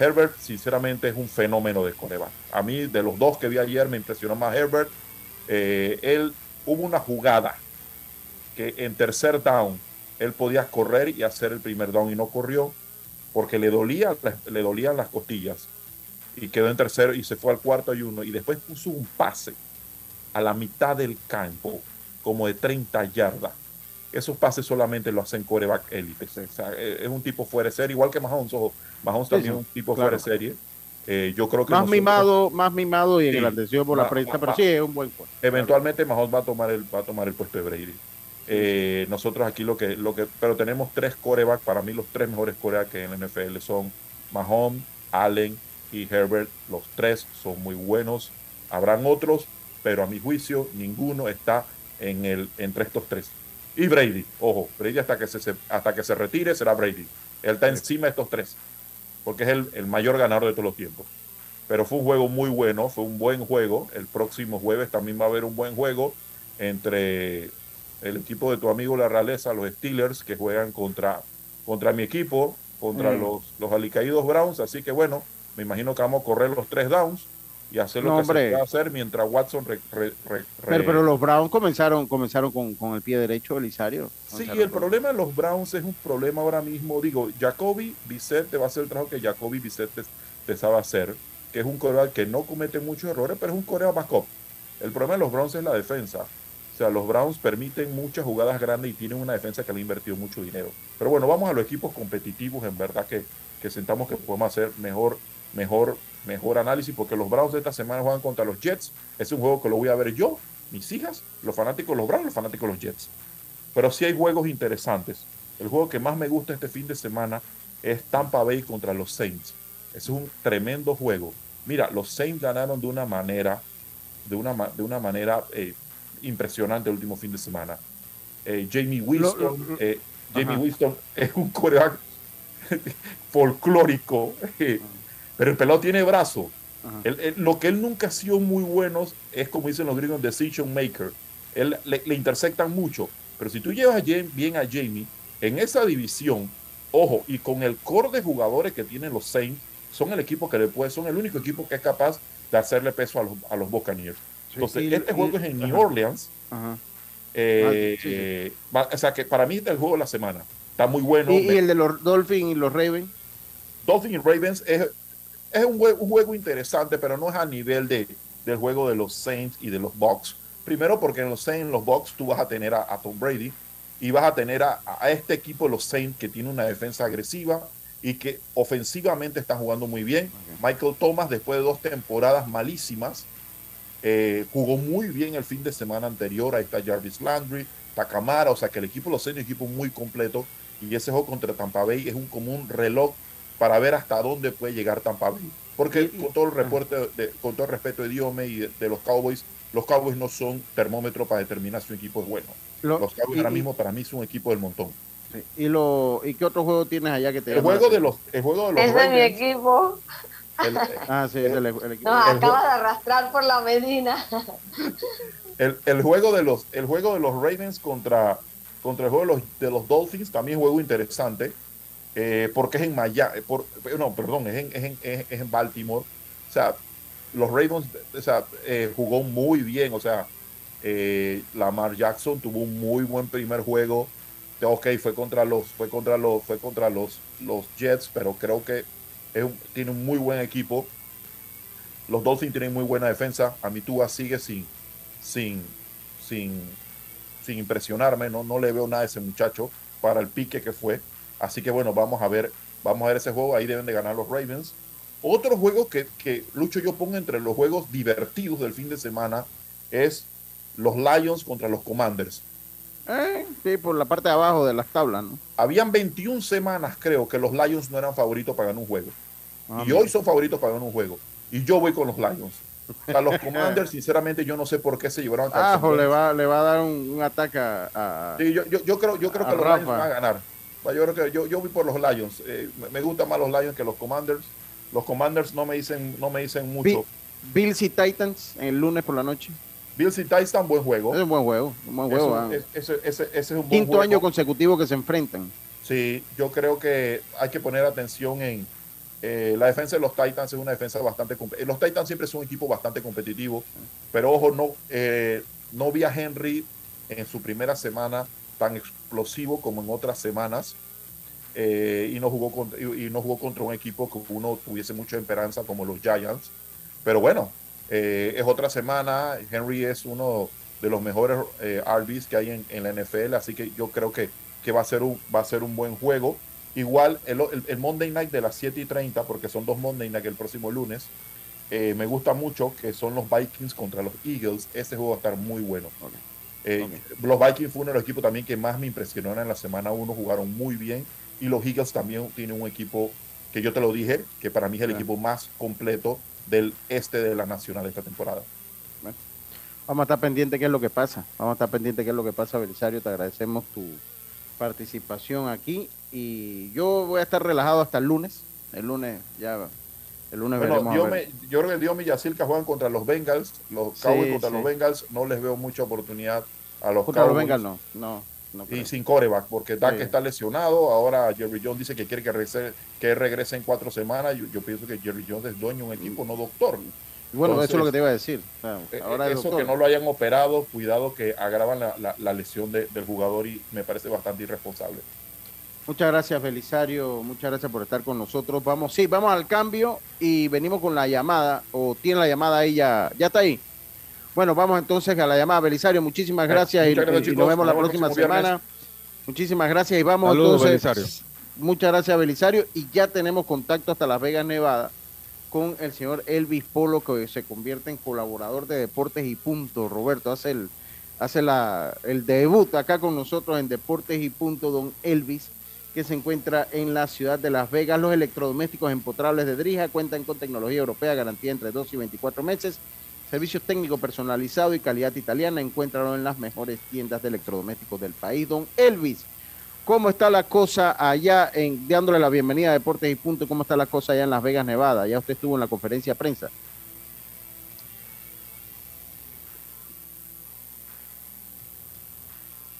Herbert, sinceramente, es un fenómeno de coreback. A mí, de los dos que vi ayer, me impresionó más Herbert. Eh, él hubo una jugada que en tercer down él podía correr y hacer el primer down y no corrió porque le dolía, le dolían las costillas y quedó en tercero y se fue al cuarto y uno y después puso un pase a la mitad del campo como de 30 yardas. Esos pases solamente lo hacen coreback élite. Es un tipo fuera de serie, igual que Mahomes. Mahomes también es un tipo claro. fuera de serie. Eh, yo creo que Más nosotros- mimado, más mimado y Sí. engrandecido por la prensa, pero sí es un buen juego. Eventualmente Mahomes va a tomar el, va a tomar el puesto de Brady. Eh, nosotros aquí lo que, lo que, pero tenemos tres corebacks, para mí los tres mejores corebacks que en la NFL son Mahomes, Allen y Herbert. Los tres son muy buenos. Habrán otros, pero a mi juicio ninguno está en el, entre estos tres. Y Brady, ojo, Brady hasta que se- hasta que se retire será Brady. Él está encima de estos tres, porque es el, el mayor ganador de todos los tiempos. Pero fue un juego muy bueno, fue un buen juego. El próximo jueves también va a haber un buen juego entre el equipo de tu amigo La Realeza, los Steelers, que juegan contra, contra mi equipo, contra Mm. los, los alicaídos Browns. Así que bueno, me imagino que vamos a correr los tres downs y hacer lo No, que hombre. se pueda hacer mientras Watson re- re- re- Pero, los Browns comenzaron, comenzaron con, con el pie derecho, Elisario. Sí, Comenzaron el problema de los Browns es un problema ahora mismo. Digo, Jacoby Bissett te va a hacer el trabajo que Jacoby Bissett te, te sabe hacer, que es un coreback que no comete muchos errores, pero es un coreback backup. El problema de los Browns es la defensa. O sea, los Browns permiten muchas jugadas grandes y tienen una defensa que le ha invertido mucho dinero. Pero bueno, vamos a los equipos competitivos, en verdad que, que sentamos que podemos hacer mejor, mejor, mejor análisis, porque los Browns de esta semana juegan contra los Jets. Es un juego que lo voy a ver yo, mis hijas, los fanáticos de los Browns, los fanáticos de los Jets. Pero sí hay juegos interesantes. El juego que más me gusta este fin de semana es Tampa Bay contra los Saints. Es un tremendo juego. Mira, los Saints ganaron de una manera, de una, de una manera eh, impresionante el último fin de semana. Eh, Jamie Winston, Lo- lo- eh, Jamie. Winston (laughs) es un coreback folclórico, eh, pero el pelado tiene brazo. Él- él- lo que él nunca ha sido muy bueno es, como dicen los gringos, decision maker. Él le, le intersectan mucho. Pero si tú llevas a bien a Jamie en esa división, ojo, y con el core de jugadores que tienen los Saints, son el equipo que le puede, son el único equipo que es capaz de hacerle peso a los, a los Buccaneers. Entonces, y- este y- juego es en New ajá. Orleans. Ajá. Eh, Ah, sí, sí. eh, o sea que para mí es el juego de la semana. Está muy bueno. Y, Me- y el de los Dolphins y los Ravens. Dolphins y Ravens es, es un, jue- un juego interesante, pero no es a nivel de, del juego de los Saints y de los Bucks. Primero porque en los Saints, los Bucks, tú vas a tener a, a Tom Brady y vas a tener a, a este equipo de los Saints que tiene una defensa agresiva y que ofensivamente está jugando muy bien. Michael Thomas, después de dos temporadas malísimas, eh, jugó muy bien el fin de semana anterior. Ahí está Jarvis Landry, Takamara, o sea que el equipo de los Saints es un equipo muy completo. Y ese juego contra Tampa Bay es un común reloj para ver hasta dónde puede llegar Tampa Bay. Porque con todo el reporte, de, con todo el respeto de Diome y de, de los Cowboys, los Cowboys no son termómetro para determinar si un equipo es bueno. Lo- los Cowboys y- ahora mismo para mí son un equipo del montón. Sí. ¿Y, lo, ¿Y qué otro juego tienes allá que te El juego de los, el juego de los Es de mi equipo. el, (laughs) Ah, sí, es del el equipo. El acaba de arrastrar por la Medina. el, el juego de los, el juego de los Ravens contra, contra el juego de los, de los Dolphins también es un juego interesante. Eh, porque es en Miami, por, no, perdón, es en, es, en, es- en Baltimore. O sea, los Ravens o sea, eh, jugó muy bien. O sea, eh, Lamar Jackson tuvo un muy buen primer juego. Ok, fue contra los, fue contra los, fue contra los, los Jets, pero creo que tiene un muy buen equipo. Los Dolphins tienen muy buena defensa. A mí Tua sigue sin, sin, sin, sin impresionarme. No, no le veo nada a ese muchacho para el pique que fue. Así que bueno, vamos a ver, vamos a ver ese juego. Ahí deben de ganar los Ravens. Otro juego que, que Lucho yo pongo entre los juegos divertidos del fin de semana es los Lions contra los Commanders. Eh, sí, por la parte de abajo de las tablas, ¿no? Habían 21 semanas, creo, que los Lions no eran favoritos para ganar un juego. Ah, y mira. hoy son favoritos para ganar un juego. Y yo voy con los Lions. A los (laughs) Commanders, sinceramente, yo no sé por qué se llevaron a Ah, le va, le va a dar un, un ataque a... a- Sí, yo, yo, yo creo, yo creo a que los. Lions van a ganar. Yo creo que yo, yo voy por los Lions. Eh, me- gustan más los Lions que los Commanders. Los Commanders no me dicen, no me dicen mucho. Bi- Bills y Titans el lunes por la noche. Bills y Titans, buen juego. Es un buen juego, un buen Eso- juego. ah. es- ese, ese- ese es un buen Quinto juego. año consecutivo que se enfrentan. Sí, yo creo que hay que poner atención en eh, la defensa de los Titans. Es una defensa bastante. eh, Los Titans siempre son un equipo bastante competitivo, pero ojo, no, eh, no vi a Henry en su primera semana tan explosivo como en otras semanas. eh, y, no jugó y, no jugó contra un equipo que uno tuviese mucha esperanza como los Giants. Pero bueno, eh, es otra semana. Henry es uno de los mejores eh, RBs que hay en, la NFL, así que yo creo que, que va, a ser un, va a ser un buen juego. Igual el, el- el Monday Night de las 7 y 30, porque son dos Monday Night el próximo lunes, eh, me gusta mucho que son los Vikings contra los Eagles. Ese juego va a estar muy bueno. Eh, Los Vikings fue uno de los equipos también que más me impresionó en la semana 1, jugaron muy bien. Y los Eagles también tienen un equipo que yo te lo dije, que para mí es el equipo más completo del este de la Nacional esta temporada. Vamos a estar pendientes qué es lo que pasa. Vamos a estar pendientes qué es lo que pasa, Belisario. Te agradecemos tu participación aquí. Y yo voy a estar relajado hasta el lunes. El lunes ya. El lunes Bueno, ver. me- yo creo que Dios y Yacirca juegan contra los Bengals. Los Sí, Cowboys contra sí. los Bengals. No les veo mucha oportunidad a los Contra los Cowboys. Bengals no. No. no y sin coreback, porque Dak Sí. está lesionado. Ahora Jerry Jones dice que quiere que regrese, que regrese en cuatro semanas. Yo, yo pienso que Jerry Jones es dueño de un equipo, no doctor. Y bueno, eso es lo que te iba a decir. Eh, ahora es eso doctor. que no lo hayan operado, cuidado que agravan la, la- la lesión de- del jugador y me parece bastante irresponsable. Muchas gracias, Belisario. Muchas gracias por estar con nosotros. Vamos, sí, vamos al cambio y venimos con la llamada. O tiene la llamada ahí ya. Ya está ahí. Bueno, vamos entonces a la llamada, Belisario. Muchísimas gracias y, muchas gracias, y- nos vemos la próxima viernes. semana. Muchísimas gracias y vamos Saludos, entonces. Belisario. Muchas gracias, Belisario. Y ya tenemos contacto hasta Las Vegas, Nevada, con el señor Elvis Polo, que se convierte en colaborador de Deportes y Punto. Roberto hace el, hace la, el debut acá con nosotros en Deportes y Punto, don Elvis, que se encuentra en la ciudad de Las Vegas. Los electrodomésticos empotrables de Drija cuentan con tecnología europea, garantía entre 2 y 24 meses. Servicios técnicos personalizados y calidad italiana. Encuéntralo en las mejores tiendas de electrodomésticos del país. Don Elvis, ¿cómo está la cosa allá, en, dándole la bienvenida a Deportes y Punto, cómo está la cosa allá en Las Vegas, Nevada? Ya usted estuvo en la conferencia de prensa.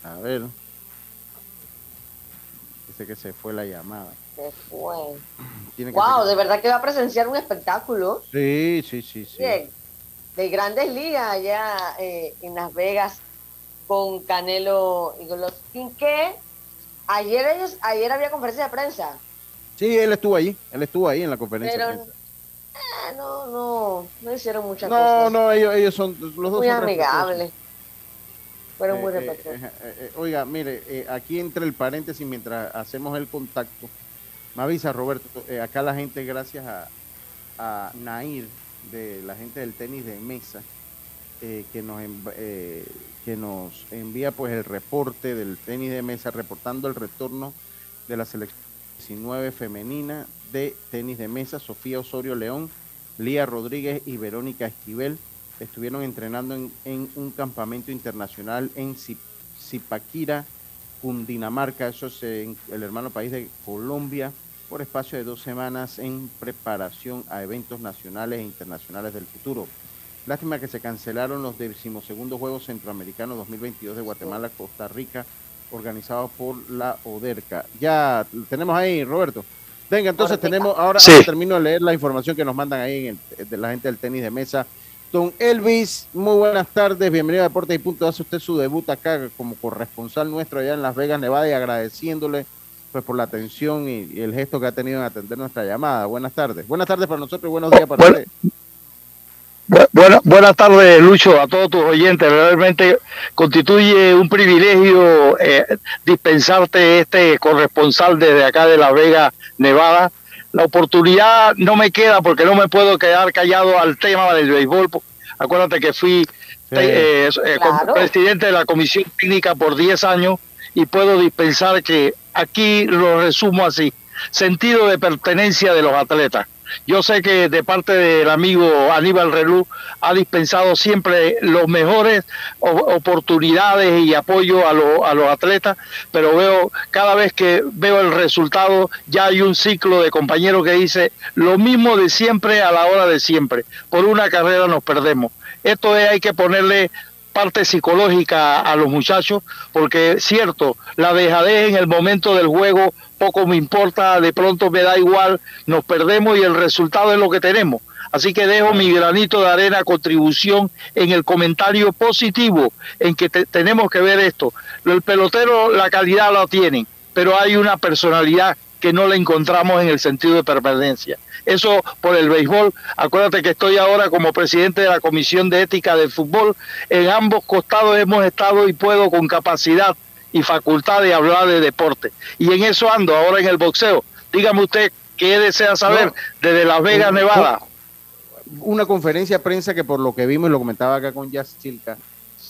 A ver. Que se fue la llamada. Se fue. (clears throat) Tiene que Wow, ser- de verdad que va a presenciar un espectáculo Sí, sí, sí, sí. de, de grandes ligas allá eh, en Las Vegas con Canelo y Golovkin que ayer ellos, ayer había conferencia de prensa, Sí, él estuvo ahí. Él estuvo ahí en la conferencia de pero prensa. ah, no, no, no hicieron muchas No, cosas. no, ellos, ellos son los dos muy son amigables. Fueron Eh, muy respetuosos. eh, eh, oiga, mire, aquí entre el paréntesis, mientras hacemos el contacto, me avisa Roberto, acá la gente, gracias a, a Nair, de la gente del tenis de mesa, eh, que, nos, eh, que nos envía pues el reporte del tenis de mesa, reportando el retorno de la selección 19 femenina de tenis de mesa, Sofía Osorio León, Lía Rodríguez y Verónica Esquivel estuvieron entrenando en, en un campamento internacional en Zip- Zipaquira, Cundinamarca, eso es en el hermano país de Colombia, por espacio de dos semanas en preparación a eventos nacionales e internacionales del futuro. Lástima que se cancelaron los decimosegundos Juegos Centroamericanos 2022 de Guatemala, Costa Rica, organizados por la ODERCA. Ya tenemos ahí, Roberto. Venga, entonces tenemos, ahora, Sí. ahora termino de leer la información que nos mandan ahí en el- de la gente del tenis de mesa. Don Elvis, muy buenas tardes, bienvenido a Deportes y Punto. Hace usted su debut acá como corresponsal nuestro allá en Las Vegas, Nevada, y agradeciéndole pues por la atención y, y el gesto que ha tenido en atender nuestra llamada. Buenas tardes. Buenas tardes para nosotros y buenos días para Bueno, usted. Bu- buena- buenas tardes, Lucho, a todos tus oyentes. Realmente constituye un privilegio eh, dispensarte este corresponsal desde acá de Las Vegas, Nevada. La oportunidad no me queda porque no me puedo quedar callado al tema del béisbol. Acuérdate que fui eh, eh, com- Claro. presidente de la comisión técnica por 10 años y puedo dispensar que aquí lo resumo así. Sentido de pertenencia de los atletas. Yo sé que de parte del amigo Aníbal Relú ha dispensado siempre los mejores oportunidades y apoyo a, a los atletas, pero veo cada vez que veo el resultado ya hay un ciclo de compañeros que dice lo mismo de siempre a la hora de siempre. Por una carrera nos perdemos. Esto es, hay que ponerle parte psicológica a los muchachos, porque cierto, la dejadez en el momento del juego poco me importa, de pronto me da igual, nos perdemos y el resultado es lo que tenemos. Así que dejo mi granito de arena, contribución en el comentario positivo, en que te- tenemos que ver esto. El pelotero, la calidad la tienen, pero hay una personalidad que no la encontramos en el sentido de permanencia. Eso por el béisbol. Acuérdate que estoy ahora como presidente de la Comisión de Ética del Fútbol. En ambos costados hemos estado y puedo con capacidad y facultad de hablar de deporte. Y en eso ando ahora en el boxeo. Dígame usted qué desea saber No. desde Las Vegas, Un- Nevada. Una conferencia de prensa que por lo que vimos, y lo comentaba acá con Jazz Chilca,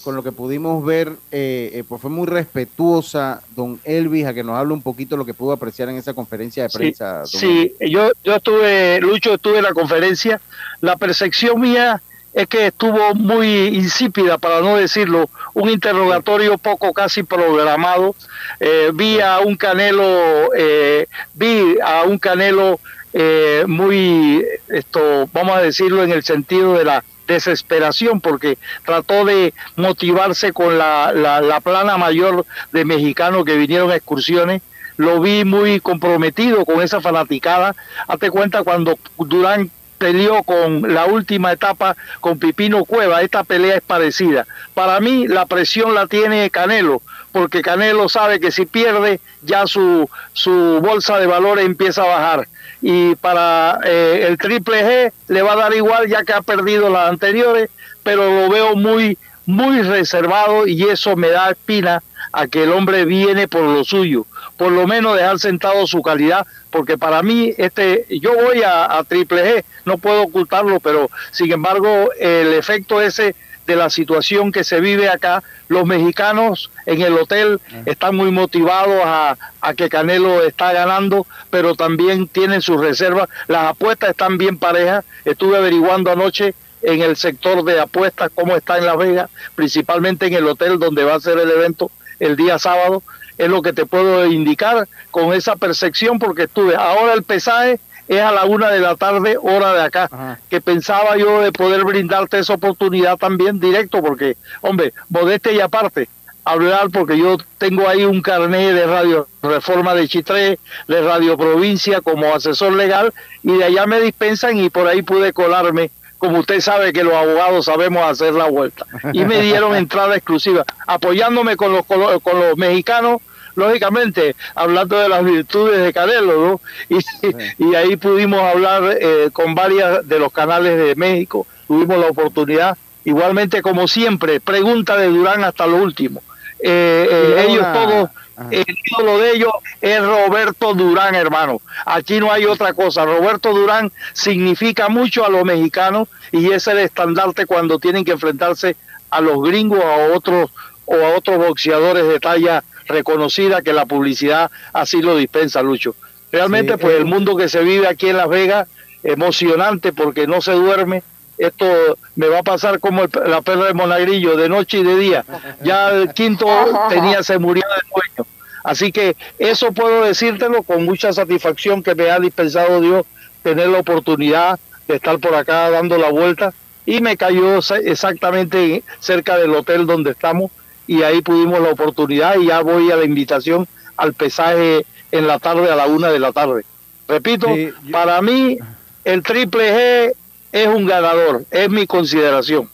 con lo que pudimos ver, eh, eh, pues fue muy respetuosa don Elvis a que nos hable un poquito lo que pudo apreciar en esa conferencia de Sí, prensa. don Sí, yo, yo estuve, Lucho, estuve en la conferencia. La percepción mía es que estuvo muy insípida, para no decirlo, un interrogatorio poco casi programado. Eh, vi a un Canelo, eh, vi a un Canelo eh, muy, esto, vamos a decirlo en el sentido de la desesperación porque trató de motivarse con la, la, la plana mayor de mexicanos que vinieron a excursiones lo vi muy comprometido con esa fanaticada. Hazte cuenta cuando Durán peleó con la última etapa con Pipino Cueva, esta pelea es parecida. Para mí la presión la tiene Canelo, porque Canelo sabe que si pierde ya su, su bolsa de valores empieza a bajar. Y para eh, el Triple G le va a dar igual ya que ha perdido las anteriores, pero lo veo muy, muy reservado y eso me da espina a que el hombre viene por lo suyo, por lo menos dejar sentado su calidad, porque para mí este, yo voy a, a Triple G, no puedo ocultarlo, pero sin embargo el efecto ese de la situación que se vive acá, los mexicanos en el hotel están muy motivados a, a que Canelo está ganando, pero también tienen sus reservas, las apuestas están bien parejas, estuve averiguando anoche en el sector de apuestas cómo está en Las Vegas, principalmente en el hotel donde va a ser el evento el día sábado, es lo que te puedo indicar con esa percepción porque estuve, ahora el pesaje es a la una de la tarde, hora de acá, que pensaba yo de poder brindarte esa oportunidad también directo, porque, hombre, modeste y aparte, hablar porque yo tengo ahí un carnet de Radio Reforma de Chitré, de Radio Provincia como asesor legal, y de allá me dispensan y por ahí pude colarme. Como usted sabe que los abogados sabemos hacer la vuelta. Y me dieron (laughs) entrada exclusiva, apoyándome con los, con los, con los mexicanos, lógicamente, hablando de las virtudes de Canelo, ¿no? Y, y ahí pudimos hablar eh, con varias de los canales de México, tuvimos la oportunidad, igualmente como siempre, pregunta de Durán hasta lo último. eh, eh, ellos todos, el ídolo de ellos es Roberto Durán, hermano. Aquí no hay otra cosa. Roberto Durán significa mucho a los mexicanos y es el estandarte cuando tienen que enfrentarse a los gringos o a otros o a otros boxeadores de talla reconocida que la publicidad así lo dispensa, Lucho. Realmente, Sí, pues eh, el mundo que se vive aquí en Las Vegas, emocionante porque no se duerme. Esto me va a pasar como el- la perra de Monagrillo, de noche y de día. Ya el quinto tenía, se murió de sueño. Así que eso puedo decírtelo con mucha satisfacción que me ha dispensado Dios tener la oportunidad de estar por acá dando la vuelta y me cayó exactamente cerca del hotel donde estamos y ahí pudimos la oportunidad y ya voy a la invitación al pesaje en la tarde a la una de la tarde. Repito, Sí, para mí el triple G es un ganador, es mi consideración.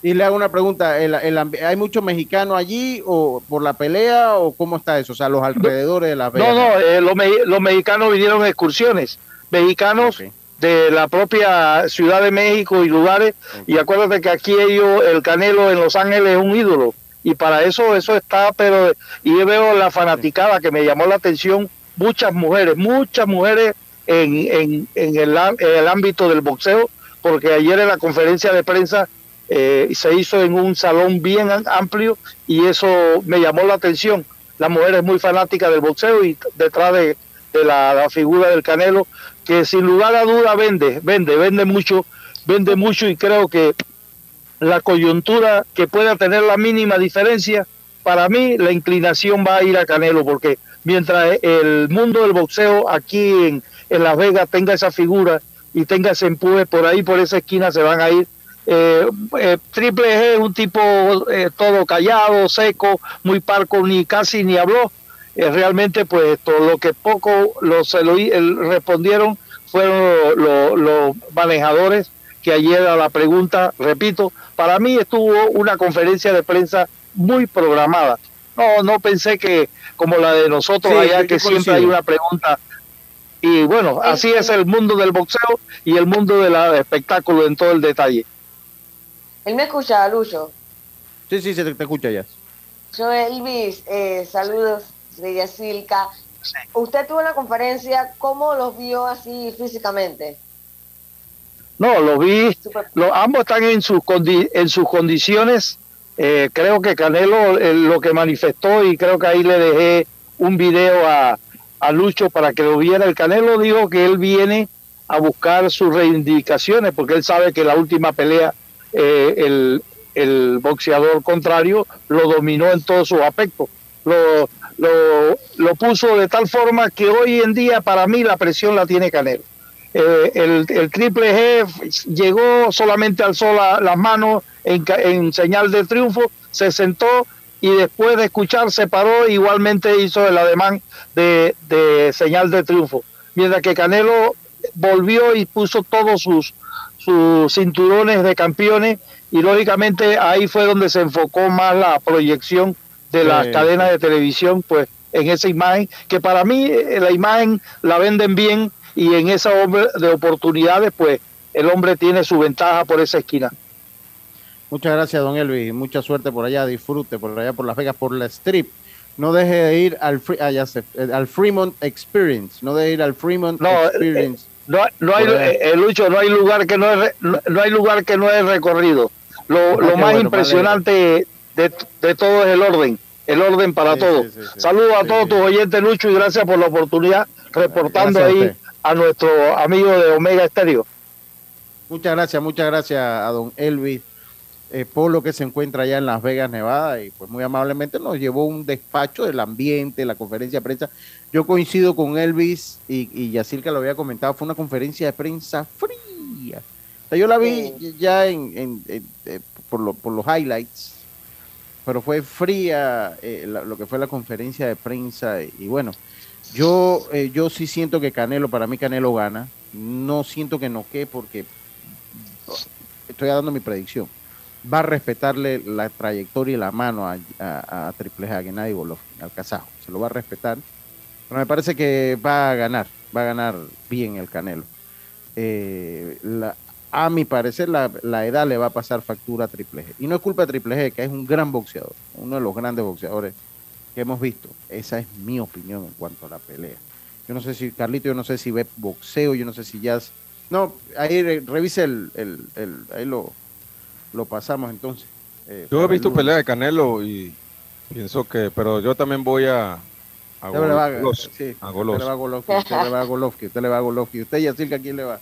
Y le hago una pregunta, ¿el, el ¿hay muchos mexicanos allí o por la pelea o cómo está eso? O sea, los alrededores de Las Vegas. No, no, eh, los, me- los mexicanos vinieron en excursiones, mexicanos de la propia Ciudad de México y lugares, y acuérdate que aquí ellos, el Canelo en Los Ángeles es un ídolo, y para eso eso está, pero, y veo la fanaticada que me llamó la atención, muchas mujeres, muchas mujeres en, en, en, el, el ámbito del boxeo, porque ayer en la conferencia de prensa eh, se hizo en un salón bien am- amplio y eso me llamó la atención. La mujer es muy fanática del boxeo y detrás de, de la, la figura del Canelo, que sin lugar a duda vende, vende, vende mucho, vende mucho y creo que la coyuntura que pueda tener la mínima diferencia, para mí la inclinación va a ir a Canelo, porque mientras el mundo del boxeo aquí en, en Las Vegas tenga esa figura y tenga ese empuje por ahí, por esa esquina se van a ir. Eh, eh, Triple G un tipo eh, todo callado, seco, muy parco, ni casi ni habló. Eh, realmente, pues todo lo que poco los respondieron fueron lo- lo- los manejadores que ayer a la pregunta, repito, para mí estuvo una conferencia de prensa muy programada. No, no pensé que como la de nosotros Sí, allá, que siempre hay una pregunta. Y bueno, así es el mundo del boxeo y el mundo del espectáculo en todo el detalle. Él me escucha, Lucho. Sí, sí, se te, te escucha ya. Yo, Elvis, eh, saludos de Yacilca. Usted tuvo la conferencia, ¿cómo los vio así físicamente? No, lo vi, lo- ambos están en sus, condi- en sus condiciones. Eh, creo que Canelo eh, lo que manifestó y creo que ahí le dejé un video a, a Lucho para que lo viera. El Canelo dijo que él viene a buscar sus reivindicaciones porque él sabe que la última pelea eh, el, el boxeador contrario lo dominó en todos sus aspectos. Lo, lo, lo puso de tal forma que hoy en día para mí la presión la tiene Canelo. Eh, el, el triple G llegó, solamente alzó la- las manos en, en señal de triunfo, se sentó y después de escuchar se paró, igualmente hizo el ademán de, de señal de triunfo. Mientras que Canelo volvió y puso todos sus, sus cinturones de campeones y lógicamente ahí fue donde se enfocó más la proyección de las Sí, cadenas de televisión, pues en esa imagen, que para mí eh, la imagen la venden bien y en esa obra de oportunidades, pues el hombre tiene su ventaja por esa esquina. Muchas gracias, don Elvis. Mucha suerte por allá. Disfrute por allá por Las Vegas, por la Strip. No deje de ir al, Fre- ah, ya sé, eh, al Fremont Experience. No deje de ir al Fremont No, eh, Experience. No, no hay, eh, eh, Lucho, no hay lugar que no es, no, no hay lugar que no es recorrido. Lo, Ah, lo más bueno, impresionante de, de todo es el orden, el orden para Sí, todo. sí. Saludos a todos tus oyentes, Lucho, y gracias por la oportunidad reportando ahí. A nuestro amigo de Omega Estéreo. Muchas gracias, muchas gracias a don Elvis eh, Polo que se encuentra allá en Las Vegas, Nevada, y pues muy amablemente nos llevó un despacho del ambiente, la conferencia de prensa. Yo coincido con Elvis y, y Yacirca lo había comentado, fue una conferencia de prensa fría. O sea, yo la vi ya en, en- en- eh, por, lo- por los highlights, pero fue fría eh, la- lo que fue la conferencia de prensa y, y bueno, yo, eh, yo sí siento que Canelo, para mí Canelo gana, no siento que noquee porque estoy dando mi predicción. Va a respetarle la trayectoria y la mano a, Triple G, a Gennady Golovkin, al kazajo. Se lo va a respetar. Pero me parece que va a ganar, va a ganar bien el Canelo. Eh, la- a mi parecer la, la edad le va a pasar factura a Triple G. Y no es culpa de Triple G, que es un gran boxeador, uno de los grandes boxeadores que hemos visto. Esa es mi opinión en cuanto a la pelea. Yo no sé si, Carlito, yo no sé si ve boxeo, yo no sé si ya... No, ahí re- revise el, el, el- ahí lo, lo pasamos entonces. Eh, Yo he visto pelea de Canelo y pienso que, pero yo también voy a, a Usted le va a- Golovkin, usted le va a Golovkin, usted le va a Golovkin, usted le va a Golovkin. Usted, Yacirca, ¿a quién le va?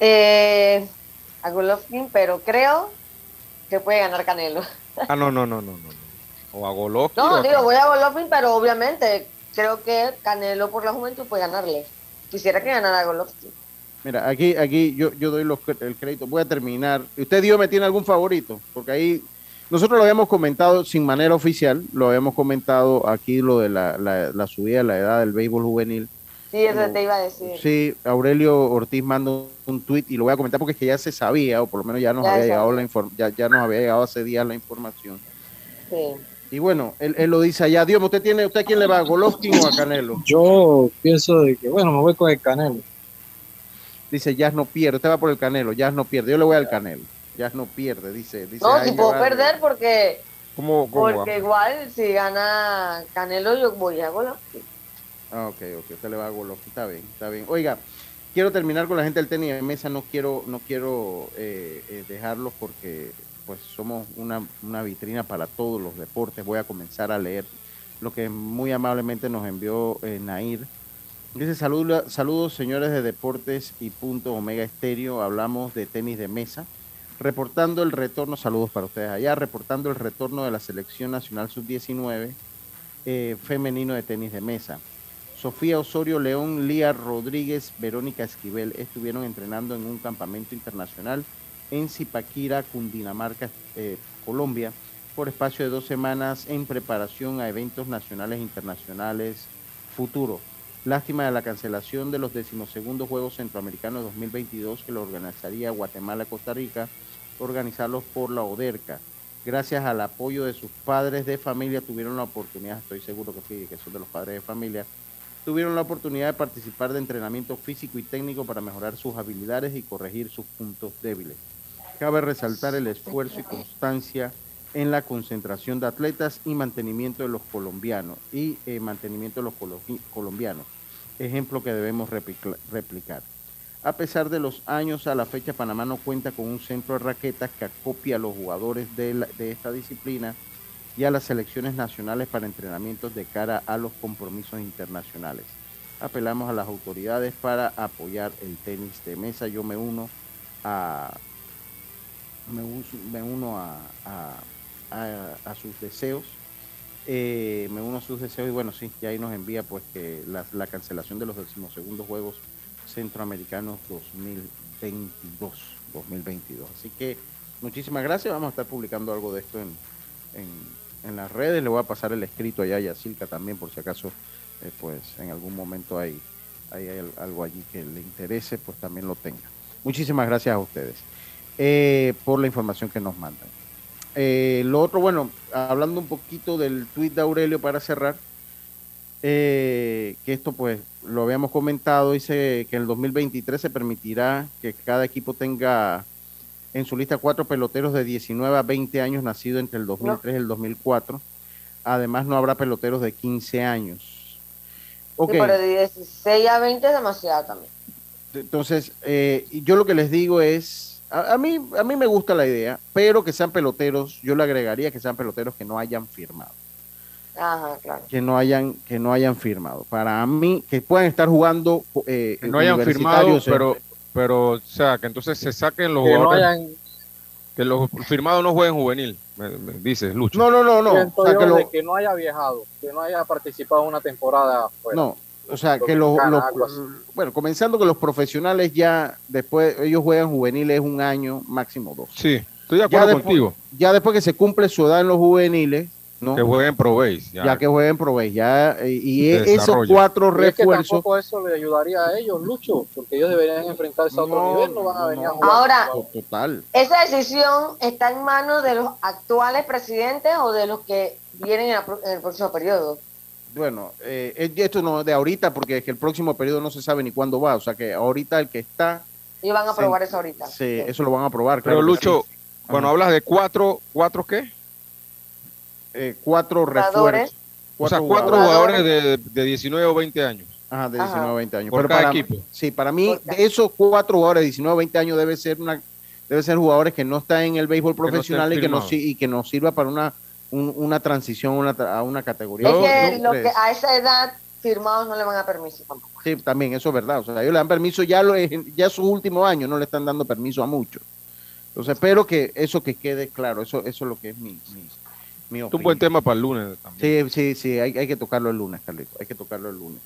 Eh, a Golovkin, pero creo que puede ganar Canelo. Ah, no, no, no, no, no. O a Golovkin. No, digo, voy a Golovkin, pero obviamente creo que Canelo por la juventud puede ganarle. Quisiera que ganara Golovkin. Mira, aquí, aquí yo, yo doy los, cre- el crédito. Voy a terminar. ¿Usted, Dios, me tiene algún favorito? Porque ahí nosotros lo habíamos comentado sin manera oficial, lo habíamos comentado aquí lo de la, la, la subida de la edad del béisbol juvenil. Sí, eso te iba a decir. Sí, Aurelio Ortiz mandó un tweet y lo voy a comentar porque es que ya se sabía, o por lo menos ya nos Ya había llegado la inform- ya, ya nos había llegado hace días la información. Sí. Y bueno, él, él lo dice allá. Dios, ¿usted tiene, usted a quién le va? ¿A Golovkin o a Canelo? Yo pienso de que, bueno, me voy con el Canelo. Dice, Jazz no pierde. Usted va por el Canelo, Jazz no pierde. Yo le voy al Canelo. Jazz no pierde, dice. dice No, si puedo perder porque, ¿Cómo, cómo porque va? igual si gana Canelo yo voy a Golovkin. Ah, ok, ok, usted le va a Golovkin, está bien, está bien. Oiga, quiero terminar con la gente del tenis de mesa, no quiero, no quiero eh, eh, dejarlos porque pues somos una, una vitrina para todos los deportes. Voy a comenzar a leer lo que muy amablemente nos envió eh, Nair. Dice saludos, saludos señores de Deportes y Punto Omega Estéreo. Hablamos de tenis de mesa. Reportando el retorno, saludos para ustedes allá, reportando el retorno de la selección nacional sub-19 eh, femenino de tenis de mesa. Sofía Osorio León, Lía Rodríguez, Verónica Esquivel estuvieron entrenando en un campamento internacional en Zipaquira, Cundinamarca, eh, Colombia, por espacio de dos semanas en preparación a eventos nacionales e internacionales futuros. Lástima de la cancelación de los decimosegundos Juegos Centroamericanos 2022 que lo organizaría Guatemala-Costa Rica, organizados por la ODERCA. Gracias al apoyo de sus padres de familia tuvieron la oportunidad, estoy seguro que sí, que son de los padres de familia, tuvieron la oportunidad de participar de entrenamiento físico y técnico para mejorar sus habilidades y corregir sus puntos débiles. Cabe resaltar el esfuerzo y constancia en la concentración de atletas y mantenimiento de los colombianos y eh, mantenimiento de los colo- colombianos, ejemplo que debemos replicar. A pesar de los años, a la fecha Panamá no cuenta con un centro de raquetas que acopia a los jugadores de esta disciplina y a las selecciones nacionales para entrenamientos de cara a los compromisos internacionales. Apelamos a las autoridades para apoyar el tenis de mesa. Yo me uno a me, uno a, a- a- sus deseos. Eh, me uno a sus deseos y bueno, sí, ya ahí nos envía pues que la, la cancelación de los decimosegundos Juegos Centroamericanos 2022, 2022. Así que muchísimas gracias, vamos a estar publicando algo de esto en, en, en las redes, le voy a pasar el escrito allá a Yacilca también por si acaso eh, pues en algún momento hay, hay algo allí que le interese, pues también lo tenga. Muchísimas gracias a ustedes eh, por la información que nos mandan. Eh, lo otro, bueno, hablando un poquito del tuit de Aurelio para cerrar, eh, que esto pues lo habíamos comentado, dice que en el 2023 se permitirá que cada equipo tenga en su lista cuatro peloteros de 19 a 20 años nacidos entre el 2003 y el 2004. Además no habrá peloteros de 15 años. Ok. Sí, pero de 16 a 20 es demasiado también. Entonces, eh, yo lo que les digo es, a, a mí, a mí me gusta la idea, pero que sean peloteros, yo le agregaría que sean peloteros que no hayan firmado, Ajá, claro. que no hayan, que no hayan firmado. Para mí, que puedan estar jugando eh, Que no hayan firmado, pero, pero, o sea, que entonces se saquen los Que no hayan- Que los firmados no jueguen juvenil, me, me dices, Lucho. No, no, no, no. O sea, que lo- de que no haya viajado, que no haya participado en una temporada afuera. No, o sea, que los, bueno, comenzando que los profesionales ya después, ellos juegan juveniles un año, máximo dos. Sí, estoy de Ya acuerdo después- contigo. Ya después que se cumple su edad en los juveniles, ¿no? Que jueguen Pro Base. Ya, que jueguen Pro Base, ya, eh, y esos cuatro Y es que refuerzos. tampoco eso le ayudaría a ellos, Lucho, porque ellos deberían enfrentarse a otro No, nivel, no van a venir a jugar. Ahora, Total. ¿esa decisión está en manos de los actuales presidentes o de los que vienen en, la pro- en el próximo periodo? Bueno, eh, es- esto no de ahorita, porque es que el próximo periodo no se sabe ni cuándo va. O sea que ahorita el que está Ellos van a Sí. probar eso ahorita. Sí, eso lo van a probar. Pero claro Lucho, sí. cuando Ajá. hablas de cuatro, ¿cuatro qué? Eh, cuatro Jugadores. refuerzos. o sea, cuatro jugadores. jugadores de, de 19 o 20 años. Ajá, de Ajá. 19 a 20 años. Por Pero cada para, equipo. Sí, para mí, de esos cuatro jugadores de 19 a 20 años debe ser una debe ser jugadores que no están en el béisbol no profesional y, que nos, y que nos sirva para una, un- una transición una tra- a una categoría. Es que, no, lo que a esa edad firmados no le van a permiso tampoco. Sí, también, eso es verdad. O sea, ellos le dan permiso ya, lo, ya sus últimos años, no le están dando permiso a muchos. Entonces, espero que eso que quede claro, eso, eso es lo que es mi, mi, mi Es un opinión. buen tema para el lunes también. Sí, sí, sí, hay, hay que tocarlo el lunes, Carlito, hay que tocarlo el lunes.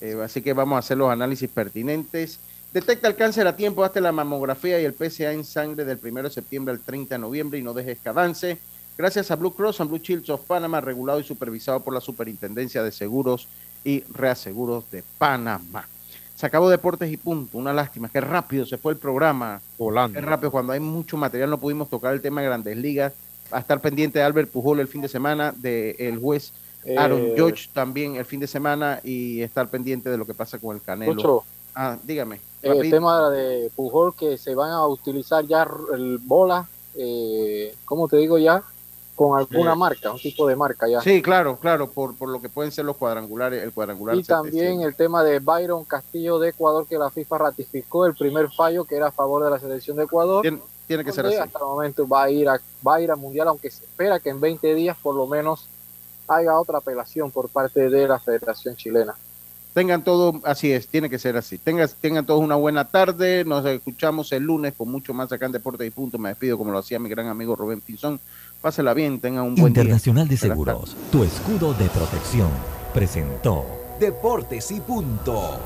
Eh, así que vamos a hacer los análisis pertinentes. Detecta el cáncer a tiempo, hazte la mamografía y el PSA en sangre del 1 de septiembre al 30 de noviembre y no dejes que avance. Gracias a Blue Cross and Blue Shields of Panama, regulado y supervisado por la Superintendencia de Seguros y Reaseguros de Panamá. Se acabó Deportes y punto. Una lástima, qué rápido se fue el programa. Volando. Qué rápido, cuando hay mucho material no pudimos tocar el tema de Grandes Ligas. A estar pendiente de Albert Pujol el fin de semana, del juez Aaron Eh, George también el fin de semana y estar pendiente de lo que pasa con el Canelo. Lucho. Ah, dígame. El rapidito. tema de Pujol que se van a utilizar ya el bola, eh, ¿cómo te digo ya? Con alguna marca, un tipo de marca ya. Sí, claro, claro, por, por lo que pueden ser los cuadrangulares, el cuadrangular. Y también el tema de Byron Castillo de Ecuador, que la FIFA ratificó el primer fallo que era a favor de la selección de Ecuador. Tiene, tiene que ser así. Hasta el momento va a ir a, va a ir a Mundial, aunque se espera que en 20 días por lo menos haya otra apelación por parte de la Federación Chilena. Tengan todo, así es, tiene que ser así. Tengan, tengan todos una buena tarde. Nos escuchamos el lunes con mucho más acá en Deportes y Punto. Me despido como lo hacía mi gran amigo Rubén Pinzón. Pásela bien, tengan un buen día. Internacional de Seguros, tu escudo de protección, presentó Deportes y punto.